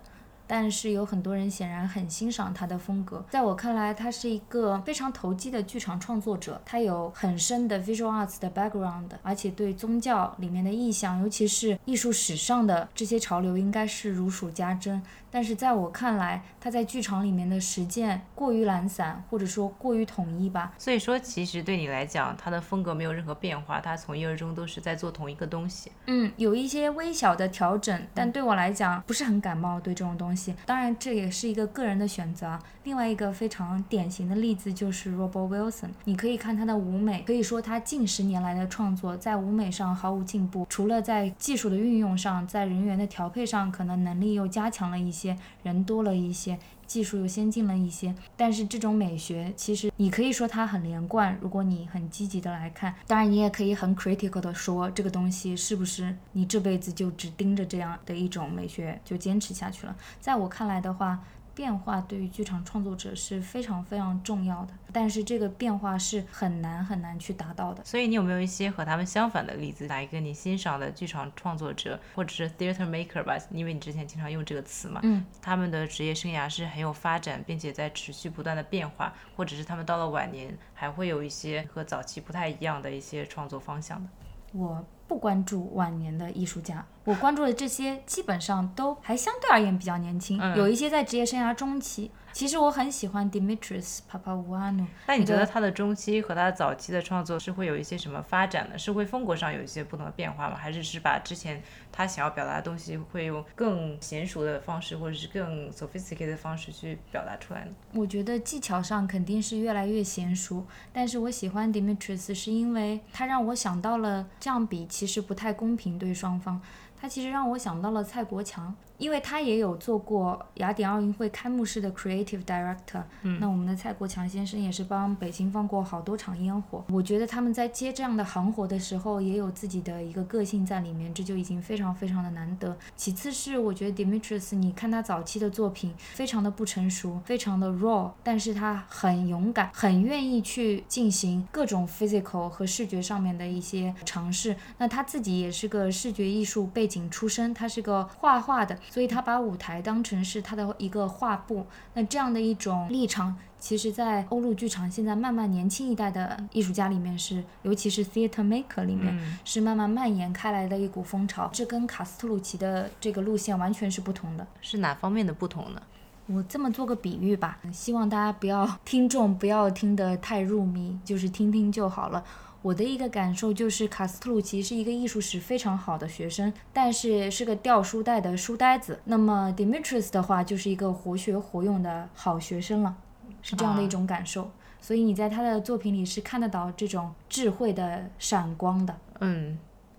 Speaker 1: 但是有很多人显然很欣赏他的风格，在我看来，他是一个非常投机的剧场创作者。他有很深的 visual arts 的 background，而且对宗教里面的意象，尤其是艺术史上的这些潮流，应该是如数家珍。但是在我看来，他在剧场里面的实践过于懒散，或者说过于统一吧。
Speaker 2: 所以说，其实对你来讲，他的风格没有任何变化，他从一而终都是在做同一个东西。
Speaker 1: 嗯，有一些微小的调整，但对我来讲不是很感冒。对这种东西，当然这也是一个个人的选择。另外一个非常典型的例子就是 Robert Wilson，你可以看他的舞美，可以说他近十年来的创作在舞美上毫无进步，除了在技术的运用上，在人员的调配上，可能能力又加强了一些。些人多了一些，技术又先进了一些，但是这种美学其实你可以说它很连贯。如果你很积极的来看，当然你也可以很 critical 的说这个东西是不是你这辈子就只盯着这样的一种美学就坚持下去了。在我看来的话。变化对于剧场创作者是非常非常重要的，但是这个变化是很难很难去达到的。
Speaker 2: 所以你有没有一些和他们相反的例子？哪一个你欣赏的剧场创作者，或者是 theater maker 吧？因为你之前经常用这个词嘛。
Speaker 1: 嗯。
Speaker 2: 他们的职业生涯是很有发展，并且在持续不断的变化，或者是他们到了晚年还会有一些和早期不太一样的一些创作方向的。
Speaker 1: 我不关注晚年的艺术家。我关注的这些基本上都还相对而言比较年轻，有一些在职业生涯中期。其实我很喜欢 Dimitris Papaouanou。
Speaker 2: 那你觉得他的中期和他早期的创作是会有一些什么发展呢？是会风格上有一些不同的变化吗？还是是把之前他想要表达的东西会用更娴熟的方式，或者是更 sophisticated 的方式去表达出来呢？
Speaker 1: 我觉得技巧上肯定是越来越娴熟，但是我喜欢 Dimitris 是因为他让我想到了这样比其实不太公平对双方。他其实让我想到了蔡国强。因为他也有做过雅典奥运会开幕式的 creative director，那我们的蔡国强先生也是帮北京放过好多场烟火。我觉得他们在接这样的行活的时候，也有自己的一个个性在里面，这就已经非常非常的难得。其次是我觉得 Dimitris，你看他早期的作品，非常的不成熟，非常的 raw，但是他很勇敢，很愿意去进行各种 physical 和视觉上面的一些尝试。那他自己也是个视觉艺术背景出身，他是个画画的。所以他把舞台当成是他的一个画布，那这样的一种立场，其实，在欧陆剧场现在慢慢年轻一代的艺术家里面是，尤其是 theater maker 里面是慢慢蔓延开来的一股风潮。这跟卡斯特鲁奇的这个路线完全是不同的，
Speaker 2: 是哪方面的不同呢？
Speaker 1: 我这么做个比喻吧，希望大家不要 听众不要听得太入迷，就是听听就好了。我的一个感受就是，卡斯特鲁奇是一个艺术史非常好的学生，但是是个掉书袋的书呆子。那么 Demetrius 的话，就是一个活学活用的好学生了，是这样的一种感受。所以你在他的作品里是看得到这种智慧的闪光的。
Speaker 2: 嗯。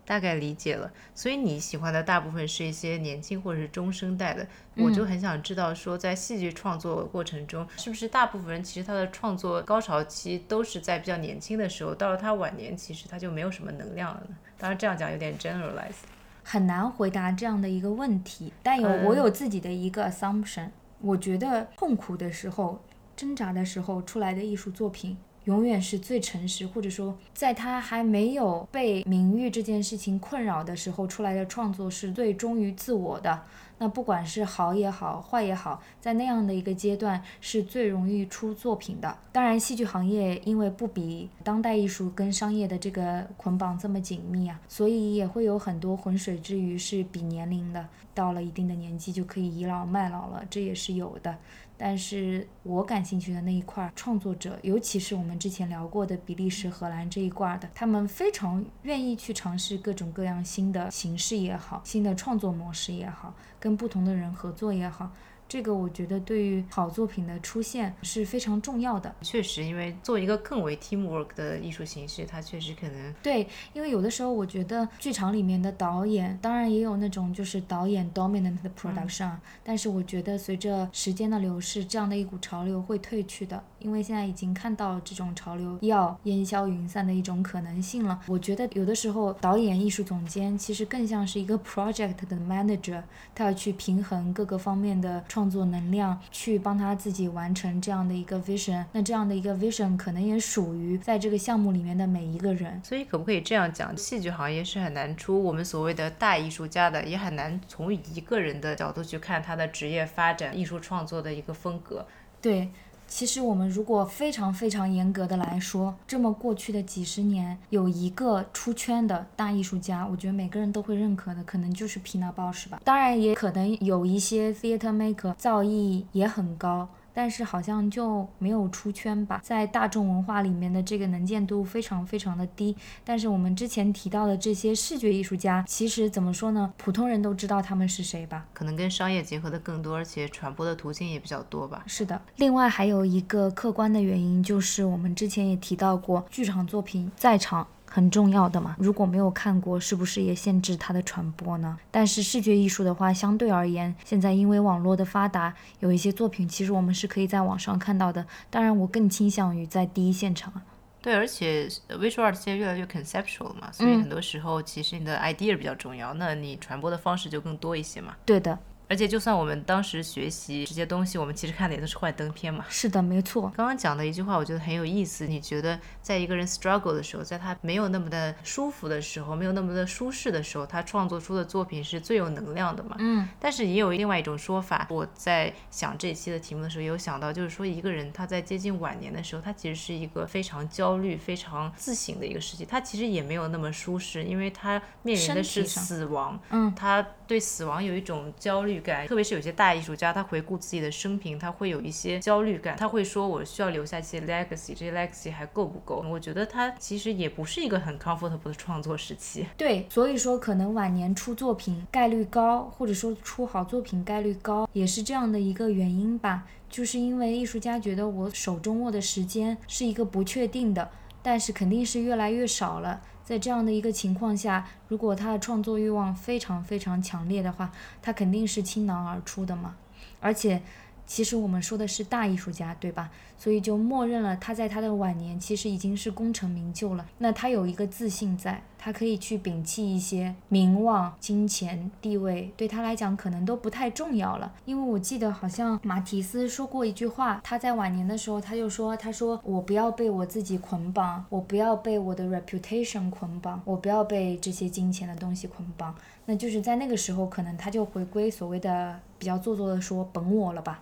Speaker 2: 大概理解了，所以你喜欢的大部分是一些年轻或者是中生代的，我就很想知道说，在戏剧创作过程中，是不是大部分人其实他的创作高潮期都是在比较年轻的时候，到了他晚年，其实他就没有什么能量了呢？当然这样讲有点 generalize，
Speaker 1: 很难回答这样的一个问题，但有我有自己的一个 assumption，我觉得痛苦的时候、挣扎的时候出来的艺术作品。永远是最诚实，或者说，在他还没有被名誉这件事情困扰的时候出来的创作是最忠于自我的。那不管是好也好，坏也好，在那样的一个阶段是最容易出作品的。当然，戏剧行业因为不比当代艺术跟商业的这个捆绑这么紧密啊，所以也会有很多浑水之鱼是比年龄的，到了一定的年纪就可以倚老卖老了，这也是有的。但是我感兴趣的那一块创作者，尤其是我们之前聊过的比利时、荷兰这一挂的，他们非常愿意去尝试各种各样新的形式也好，新的创作模式也好，跟不同的人合作也好。这个我觉得对于好作品的出现是非常重要的。
Speaker 2: 确实，因为做一个更为 teamwork 的艺术形式，它确实可能
Speaker 1: 对，因为有的时候我觉得剧场里面的导演，当然也有那种就是导演 dominant 的 production，但是我觉得随着时间的流逝，这样的一股潮流会退去的，因为现在已经看到这种潮流要烟消云散的一种可能性了。我觉得有的时候导演、艺术总监其实更像是一个 project 的 manager，他要去平衡各个方面的。创作能量去帮他自己完成这样的一个 vision，那这样的一个 vision 可能也属于在这个项目里面的每一个人。
Speaker 2: 所以可不可以这样讲，戏剧行业是很难出我们所谓的大艺术家的，也很难从一个人的角度去看他的职业发展、艺术创作的一个风格。
Speaker 1: 对。其实我们如果非常非常严格的来说，这么过去的几十年，有一个出圈的大艺术家，我觉得每个人都会认可的，可能就是皮纳鲍什吧。当然，也可能有一些 theater maker 造诣也很高。但是好像就没有出圈吧，在大众文化里面的这个能见度非常非常的低。但是我们之前提到的这些视觉艺术家，其实怎么说呢？普通人都知道他们是谁吧？
Speaker 2: 可能跟商业结合的更多，而且传播的途径也比较多吧。
Speaker 1: 是的。另外还有一个客观的原因，就是我们之前也提到过，剧场作品在场。很重要的嘛，如果没有看过，是不是也限制它的传播呢？但是视觉艺术的话，相对而言，现在因为网络的发达，有一些作品其实我们是可以在网上看到的。当然，我更倾向于在第一现场。
Speaker 2: 对，而且 visual art 现在越来越 conceptual 了嘛，所以很多时候其实你的 idea 比较重要，那你传播的方式就更多一些嘛。
Speaker 1: 对的。
Speaker 2: 而且，就算我们当时学习这些东西，我们其实看的也都是幻灯片嘛。
Speaker 1: 是的，没错。
Speaker 2: 刚刚讲的一句话，我觉得很有意思。你觉得，在一个人 struggle 的时候，在他没有那么的舒服的时候，没有那么的舒适的时候，他创作出的作品是最有能量的嘛？
Speaker 1: 嗯。
Speaker 2: 但是也有另外一种说法，我在想这一期的题目的时候，也有想到，就是说一个人他在接近晚年的时候，他其实是一个非常焦虑、非常自省的一个时期。他其实也没有那么舒适，因为他面临的是死亡。
Speaker 1: 嗯。
Speaker 2: 他对死亡有一种焦虑感，特别是有些。大艺术家他回顾自己的生平，他会有一些焦虑感，他会说：“我需要留下一些 legacy，这些 legacy 还够不够？”我觉得他其实也不是一个很 comfortable 的创作时期。
Speaker 1: 对，所以说可能晚年出作品概率高，或者说出好作品概率高，也是这样的一个原因吧。就是因为艺术家觉得我手中握的时间是一个不确定的，但是肯定是越来越少了。在这样的一个情况下，如果他的创作欲望非常非常强烈的话，他肯定是倾囊而出的嘛，而且。其实我们说的是大艺术家，对吧？所以就默认了他在他的晚年其实已经是功成名就了。那他有一个自信在，他可以去摒弃一些名望、金钱、地位，对他来讲可能都不太重要了。因为我记得好像马提斯说过一句话，他在晚年的时候他就说：“他说我不要被我自己捆绑，我不要被我的 reputation 捆绑，我不要被这些金钱的东西捆绑。”那就是在那个时候，可能他就回归所谓的比较做作的说本我了吧。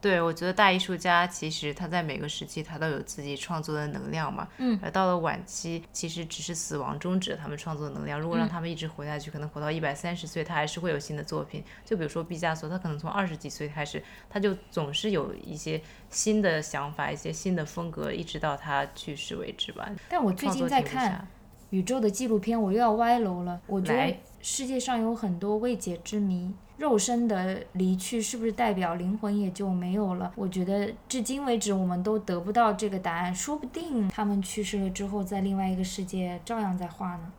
Speaker 2: 对，我觉得大艺术家其实他在每个时期他都有自己创作的能量嘛，
Speaker 1: 嗯，
Speaker 2: 而到了晚期，其实只是死亡终止了他们创作的能量。如果让他们一直活下去，可能活到一百三十岁，他还是会有新的作品。就比如说毕加索，他可能从二十几岁开始，他就总是有一些新的想法，一些新的风格，一直到他去世为止吧。
Speaker 1: 但我最近在看宇宙的纪录片，我又要歪楼了。我觉得世界上有很多未解之谜。肉身的离去是不是代表灵魂也就没有了？我觉得至今为止我们都得不到这个答案，说不定他们去世了之后，在另外一个世界照样在画呢。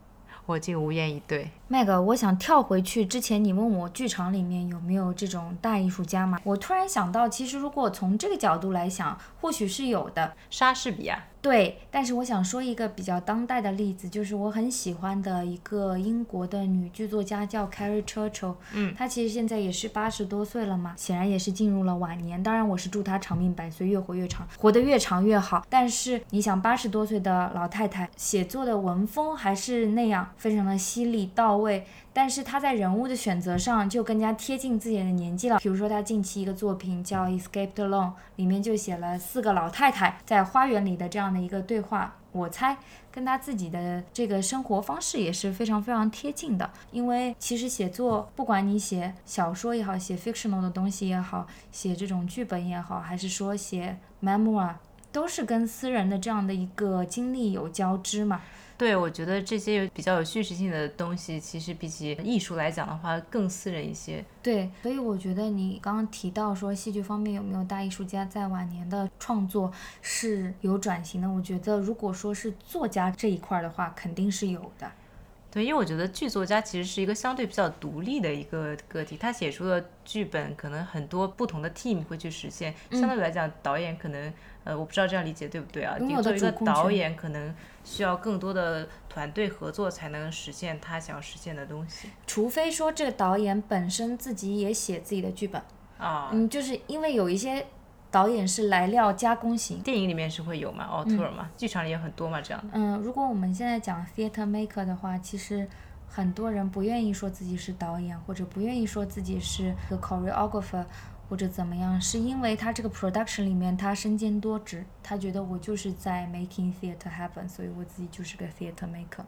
Speaker 2: 我竟无言以对。
Speaker 1: 麦格，我想跳回去之前你问我剧场里面有没有这种大艺术家嘛？我突然想到，其实如果从这个角度来想，或许是有的。
Speaker 2: 莎士比亚。
Speaker 1: 对，但是我想说一个比较当代的例子，就是我很喜欢的一个英国的女剧作家叫 Carrie Churchill，
Speaker 2: 嗯，
Speaker 1: 她其实现在也是八十多岁了嘛，显然也是进入了晚年。当然，我是祝她长命百岁，越活越长，活得越长越好。但是你想，八十多岁的老太太写作的文风还是那样，非常的犀利到位。但是他在人物的选择上就更加贴近自己的年纪了。比如说他近期一个作品叫《Escaped Alone》，里面就写了四个老太太在花园里的这样的一个对话。我猜跟他自己的这个生活方式也是非常非常贴近的。因为其实写作，不管你写小说也好，写 fictional 的东西也好，写这种剧本也好，还是说写 memoir，都是跟私人的这样的一个经历有交织嘛。
Speaker 2: 对，我觉得这些比较有叙事性的东西，其实比起艺术来讲的话，更私人一些。
Speaker 1: 对，所以我觉得你刚刚提到说戏剧方面有没有大艺术家在晚年的创作是有转型的？我觉得如果说是作家这一块的话，肯定是有的。
Speaker 2: 对，因为我觉得剧作家其实是一个相对比较独立的一个个体，他写出的剧本可能很多不同的 team 会去实现。相对来讲，导演可能。呃，我不知道这样理解对不对啊？你作为一个导演，可能需要更多的团队合作才能实现他想要实现的东西。
Speaker 1: 除非说这个导演本身自己也写自己的剧本
Speaker 2: 啊，
Speaker 1: 嗯，就是因为有一些导演是来料加工型。
Speaker 2: 电影里面是会有嘛，奥特尔嘛，剧场里也很多嘛，这样的。
Speaker 1: 嗯，如果我们现在讲 theater maker 的话，其实很多人不愿意说自己是导演，或者不愿意说自己是个 choreographer。或者怎么样，是因为他这个 production 里面他身兼多职，他觉得我就是在 making theater happen，所以我自己就是个 theater maker。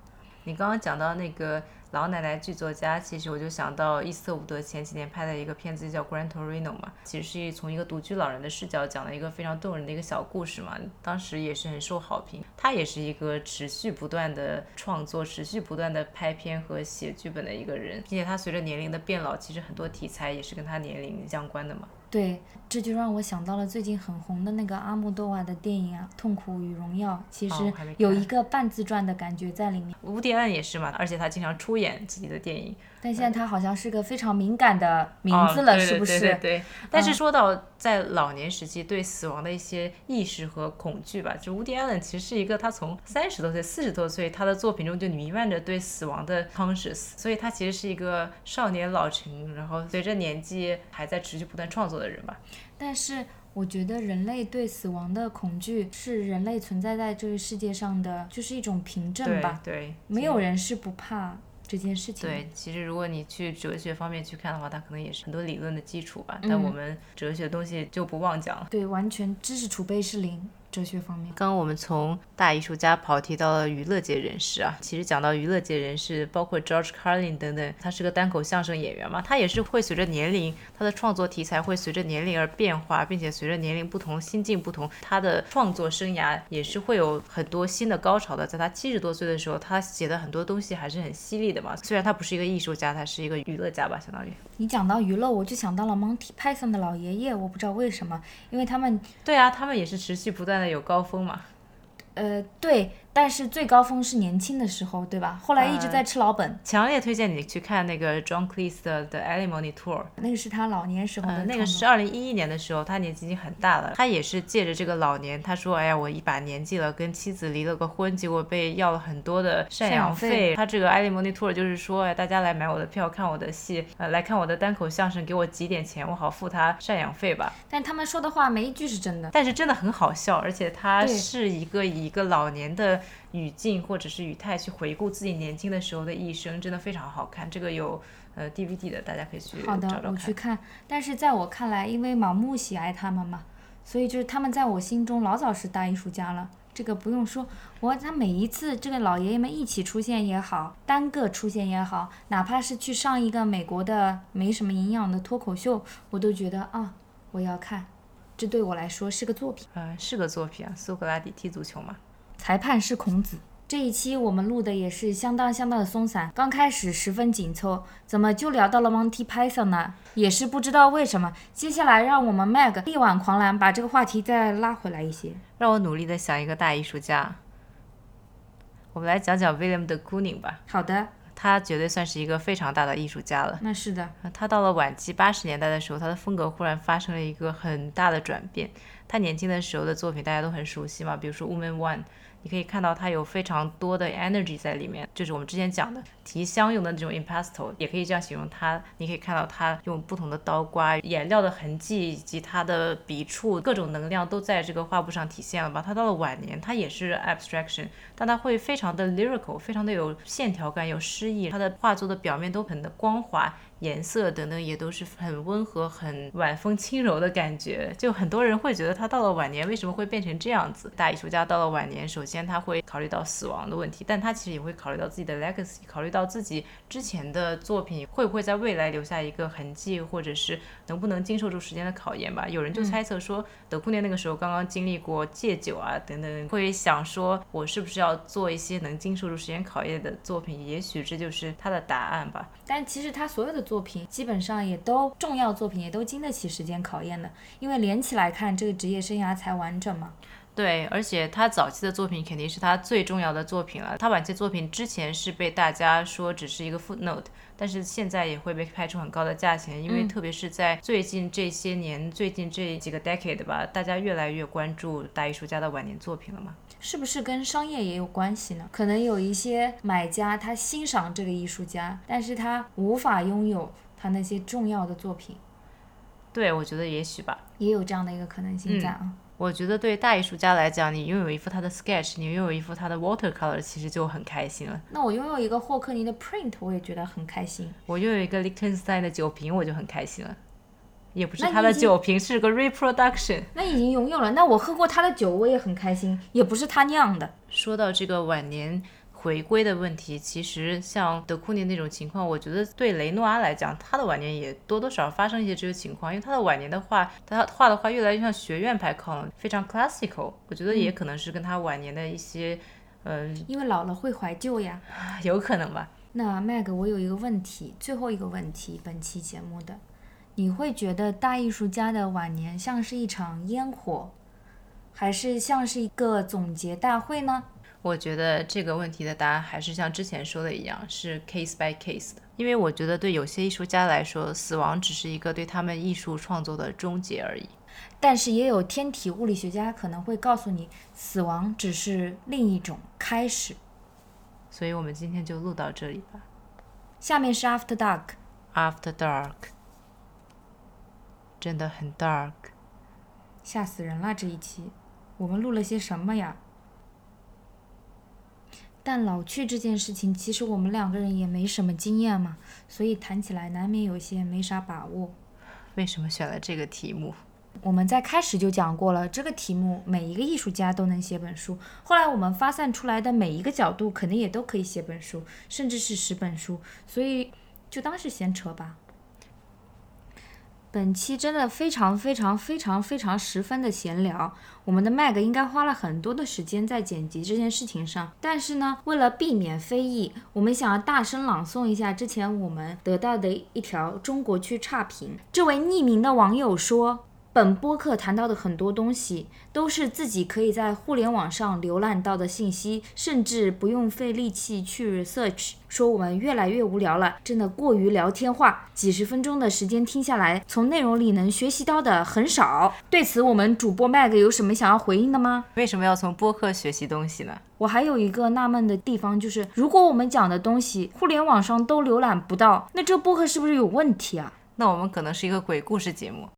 Speaker 2: 你刚刚讲到那个老奶奶剧作家，其实我就想到伊斯特伍德前几年拍的一个片子叫《Gran Torino》嘛，其实是从一个独居老人的视角讲了一个非常动人的一个小故事嘛，当时也是很受好评。他也是一个持续不断的创作、持续不断的拍片和写剧本的一个人，并且他随着年龄的变老，其实很多题材也是跟他年龄相关的嘛。
Speaker 1: 对，这就让我想到了最近很红的那个阿莫多瓦的电影啊，《痛苦与荣耀》，其实有一个半自传的感觉在里面。
Speaker 2: 乌迪安也是嘛，而且他经常出演自己的电影。
Speaker 1: 但现在他好像是个非常敏感的名字了，是不是？
Speaker 2: 对对对。但是说到在老年时期对死亡的一些意识和恐惧吧，就 Woody Allen 其实是一个他从三十多岁、四十多岁，他的作品中就弥漫着对死亡的 conscious，所以他其实是一个少年老成，然后随着年纪还在持续不断创作的人吧。
Speaker 1: 但是我觉得人类对死亡的恐惧是人类存在在这个世界上的就是一种凭证吧？
Speaker 2: 对，
Speaker 1: 没有人是不怕。这件事情
Speaker 2: 对，其实如果你去哲学方面去看的话，它可能也是很多理论的基础吧。但我们哲学的东西就不妄讲了。
Speaker 1: 对，完全知识储备是零。哲学方面，
Speaker 2: 刚刚我们从大艺术家跑题到了娱乐界人士啊。其实讲到娱乐界人士，包括 George Carlin 等等，他是个单口相声演员嘛，他也是会随着年龄，他的创作题材会随着年龄而变化，并且随着年龄不同，心境不同，他的创作生涯也是会有很多新的高潮的。在他七十多岁的时候，他写的很多东西还是很犀利的嘛。虽然他不是一个艺术家，他是一个娱乐家吧，相当于。
Speaker 1: 你讲到娱乐，我就想到了 Monty Python 的老爷爷，我不知道为什么，因为他们
Speaker 2: 对啊，他们也是持续不断。有高峰嘛？
Speaker 1: 呃，对。但是最高峰是年轻的时候，对吧？后来一直在吃老本。
Speaker 2: 强烈推荐你去看那个 John Cleese 的《The Alimony Tour》，
Speaker 1: 那个是他老年时候的。
Speaker 2: 那个是二零一一年的时候，他年纪已经很大了。他也是借着这个老年，他说：“哎呀，我一把年纪了，跟妻子离了个婚，结果被要了很多的赡养费。”他这个《Alimony Tour》就是说：“哎，大家来买我的票，看我的戏，呃，来看我的单口相声，给我几点钱，我好付他赡养费吧。”
Speaker 1: 但他们说的话没一句是真的。
Speaker 2: 但是真的很好笑，而且他是一个以一个老年的。语境或者是语态去回顾自己年轻的时候的一生，真的非常好看。这个有呃 DVD 的，大家可以去
Speaker 1: 好的，我去看。但是在我看来，因为盲目喜爱他们嘛，所以就是他们在我心中老早是大艺术家了。这个不用说，我他每一次这个老爷爷们一起出现也好，单个出现也好，哪怕是去上一个美国的没什么营养的脱口秀，我都觉得啊，我要看。这对我来说是个作品。
Speaker 2: 呃，是个作品啊，苏格拉底踢足球嘛。
Speaker 1: 裁判是孔子。这一期我们录的也是相当相当的松散，刚开始十分紧凑，怎么就聊到了 Monty Python 呢？也是不知道为什么。接下来让我们 Meg 力挽狂澜，把这个话题再拉回来一些。
Speaker 2: 让我努力的想一个大艺术家。我们来讲讲 William 的 Kooning 吧。
Speaker 1: 好的。
Speaker 2: 他绝对算是一个非常大的艺术家了。
Speaker 1: 那是的。
Speaker 2: 他到了晚期八十年代的时候，他的风格忽然发生了一个很大的转变。他年轻的时候的作品大家都很熟悉嘛，比如说《Woman One》，你可以看到它有非常多的 energy 在里面，就是我们之前讲的提香用的那种 impasto，也可以这样形容它。你可以看到它用不同的刀刮颜料的痕迹，以及它的笔触，各种能量都在这个画布上体现了吧。它到了晚年，它也是 abstraction，但它会非常的 lyrical，非常的有线条感，有诗意。它的画作的表面都很的光滑。颜色等等也都是很温和、很晚风轻柔的感觉。就很多人会觉得他到了晚年为什么会变成这样子？大艺术家到了晚年，首先他会考虑到死亡的问题，但他其实也会考虑到自己的 legacy，考虑到自己之前的作品会不会在未来留下一个痕迹，或者是能不能经受住时间的考验吧。有人就猜测说，德库涅那个时候刚刚经历过戒酒啊等等，会想说我是不是要做一些能经受住时间考验的作品？也许这就是他的答案吧。
Speaker 1: 但其实他所有的。作品基本上也都重要作品也都经得起时间考验的，因为连起来看这个职业生涯才完整嘛。
Speaker 2: 对，而且他早期的作品肯定是他最重要的作品了。他晚期作品之前是被大家说只是一个 footnote，但是现在也会被拍出很高的价钱，因为特别是在最近这些年、最近这几个 decade 吧，大家越来越关注大艺术家的晚年作品了嘛。
Speaker 1: 是不是跟商业也有关系呢？可能有一些买家他欣赏这个艺术家，但是他无法拥有他那些重要的作品。
Speaker 2: 对，我觉得也许吧，
Speaker 1: 也有这样的一个可能性在啊。
Speaker 2: 我觉得对大艺术家来讲，你拥有一幅他的 sketch，你拥有一幅他的 watercolor，其实就很开心了。
Speaker 1: 那我拥有一个霍克尼的 print，我也觉得很开心。
Speaker 2: 我拥有一个 Lichtenstein 的酒瓶，我就很开心了。也不是他的酒瓶，是个 reproduction。
Speaker 1: 那已经拥有了。那我喝过他的酒，我也很开心。也不是他酿的。
Speaker 2: 说到这个晚年回归的问题，其实像德库尼那种情况，我觉得对雷诺阿来讲，他的晚年也多多少少发生一些这个情况。因为他的晚年的话，他画的画越来越像学院派靠拢，非常 classical。我觉得也可能是跟他晚年的一些，嗯，
Speaker 1: 因为老了会怀旧呀，
Speaker 2: 有可能吧。
Speaker 1: 那 Mag，我有一个问题，最后一个问题，本期节目的。你会觉得大艺术家的晚年像是一场烟火，还是像是一个总结大会呢？
Speaker 2: 我觉得这个问题的答案还是像之前说的一样，是 case by case 的。因为我觉得对有些艺术家来说，死亡只是一个对他们艺术创作的终结而已。
Speaker 1: 但是也有天体物理学家可能会告诉你，死亡只是另一种开始。
Speaker 2: 所以我们今天就录到这里吧。
Speaker 1: 下面是 After Dark。
Speaker 2: After Dark。真的很 dark，
Speaker 1: 吓死人了！这一期我们录了些什么呀？但老去这件事情，其实我们两个人也没什么经验嘛，所以谈起来难免有些没啥把握。
Speaker 2: 为什么选了这个题目？
Speaker 1: 我们在开始就讲过了，这个题目每一个艺术家都能写本书。后来我们发散出来的每一个角度，肯定也都可以写本书，甚至是十本书，所以就当是闲扯吧。本期真的非常非常非常非常十分的闲聊，我们的麦格应该花了很多的时间在剪辑这件事情上，但是呢，为了避免非议，我们想要大声朗诵一下之前我们得到的一条中国区差评。这位匿名的网友说。本播客谈到的很多东西，都是自己可以在互联网上浏览到的信息，甚至不用费力气去 search。说我们越来越无聊了，真的过于聊天化，几十分钟的时间听下来，从内容里能学习到的很少。对此，我们主播 Mag 有什么想要回应的吗？
Speaker 2: 为什么要从播客学习东西呢？
Speaker 1: 我还有一个纳闷的地方，就是如果我们讲的东西互联网上都浏览不到，那这播客是不是有问题啊？
Speaker 2: 那我们可能是一个鬼故事节目。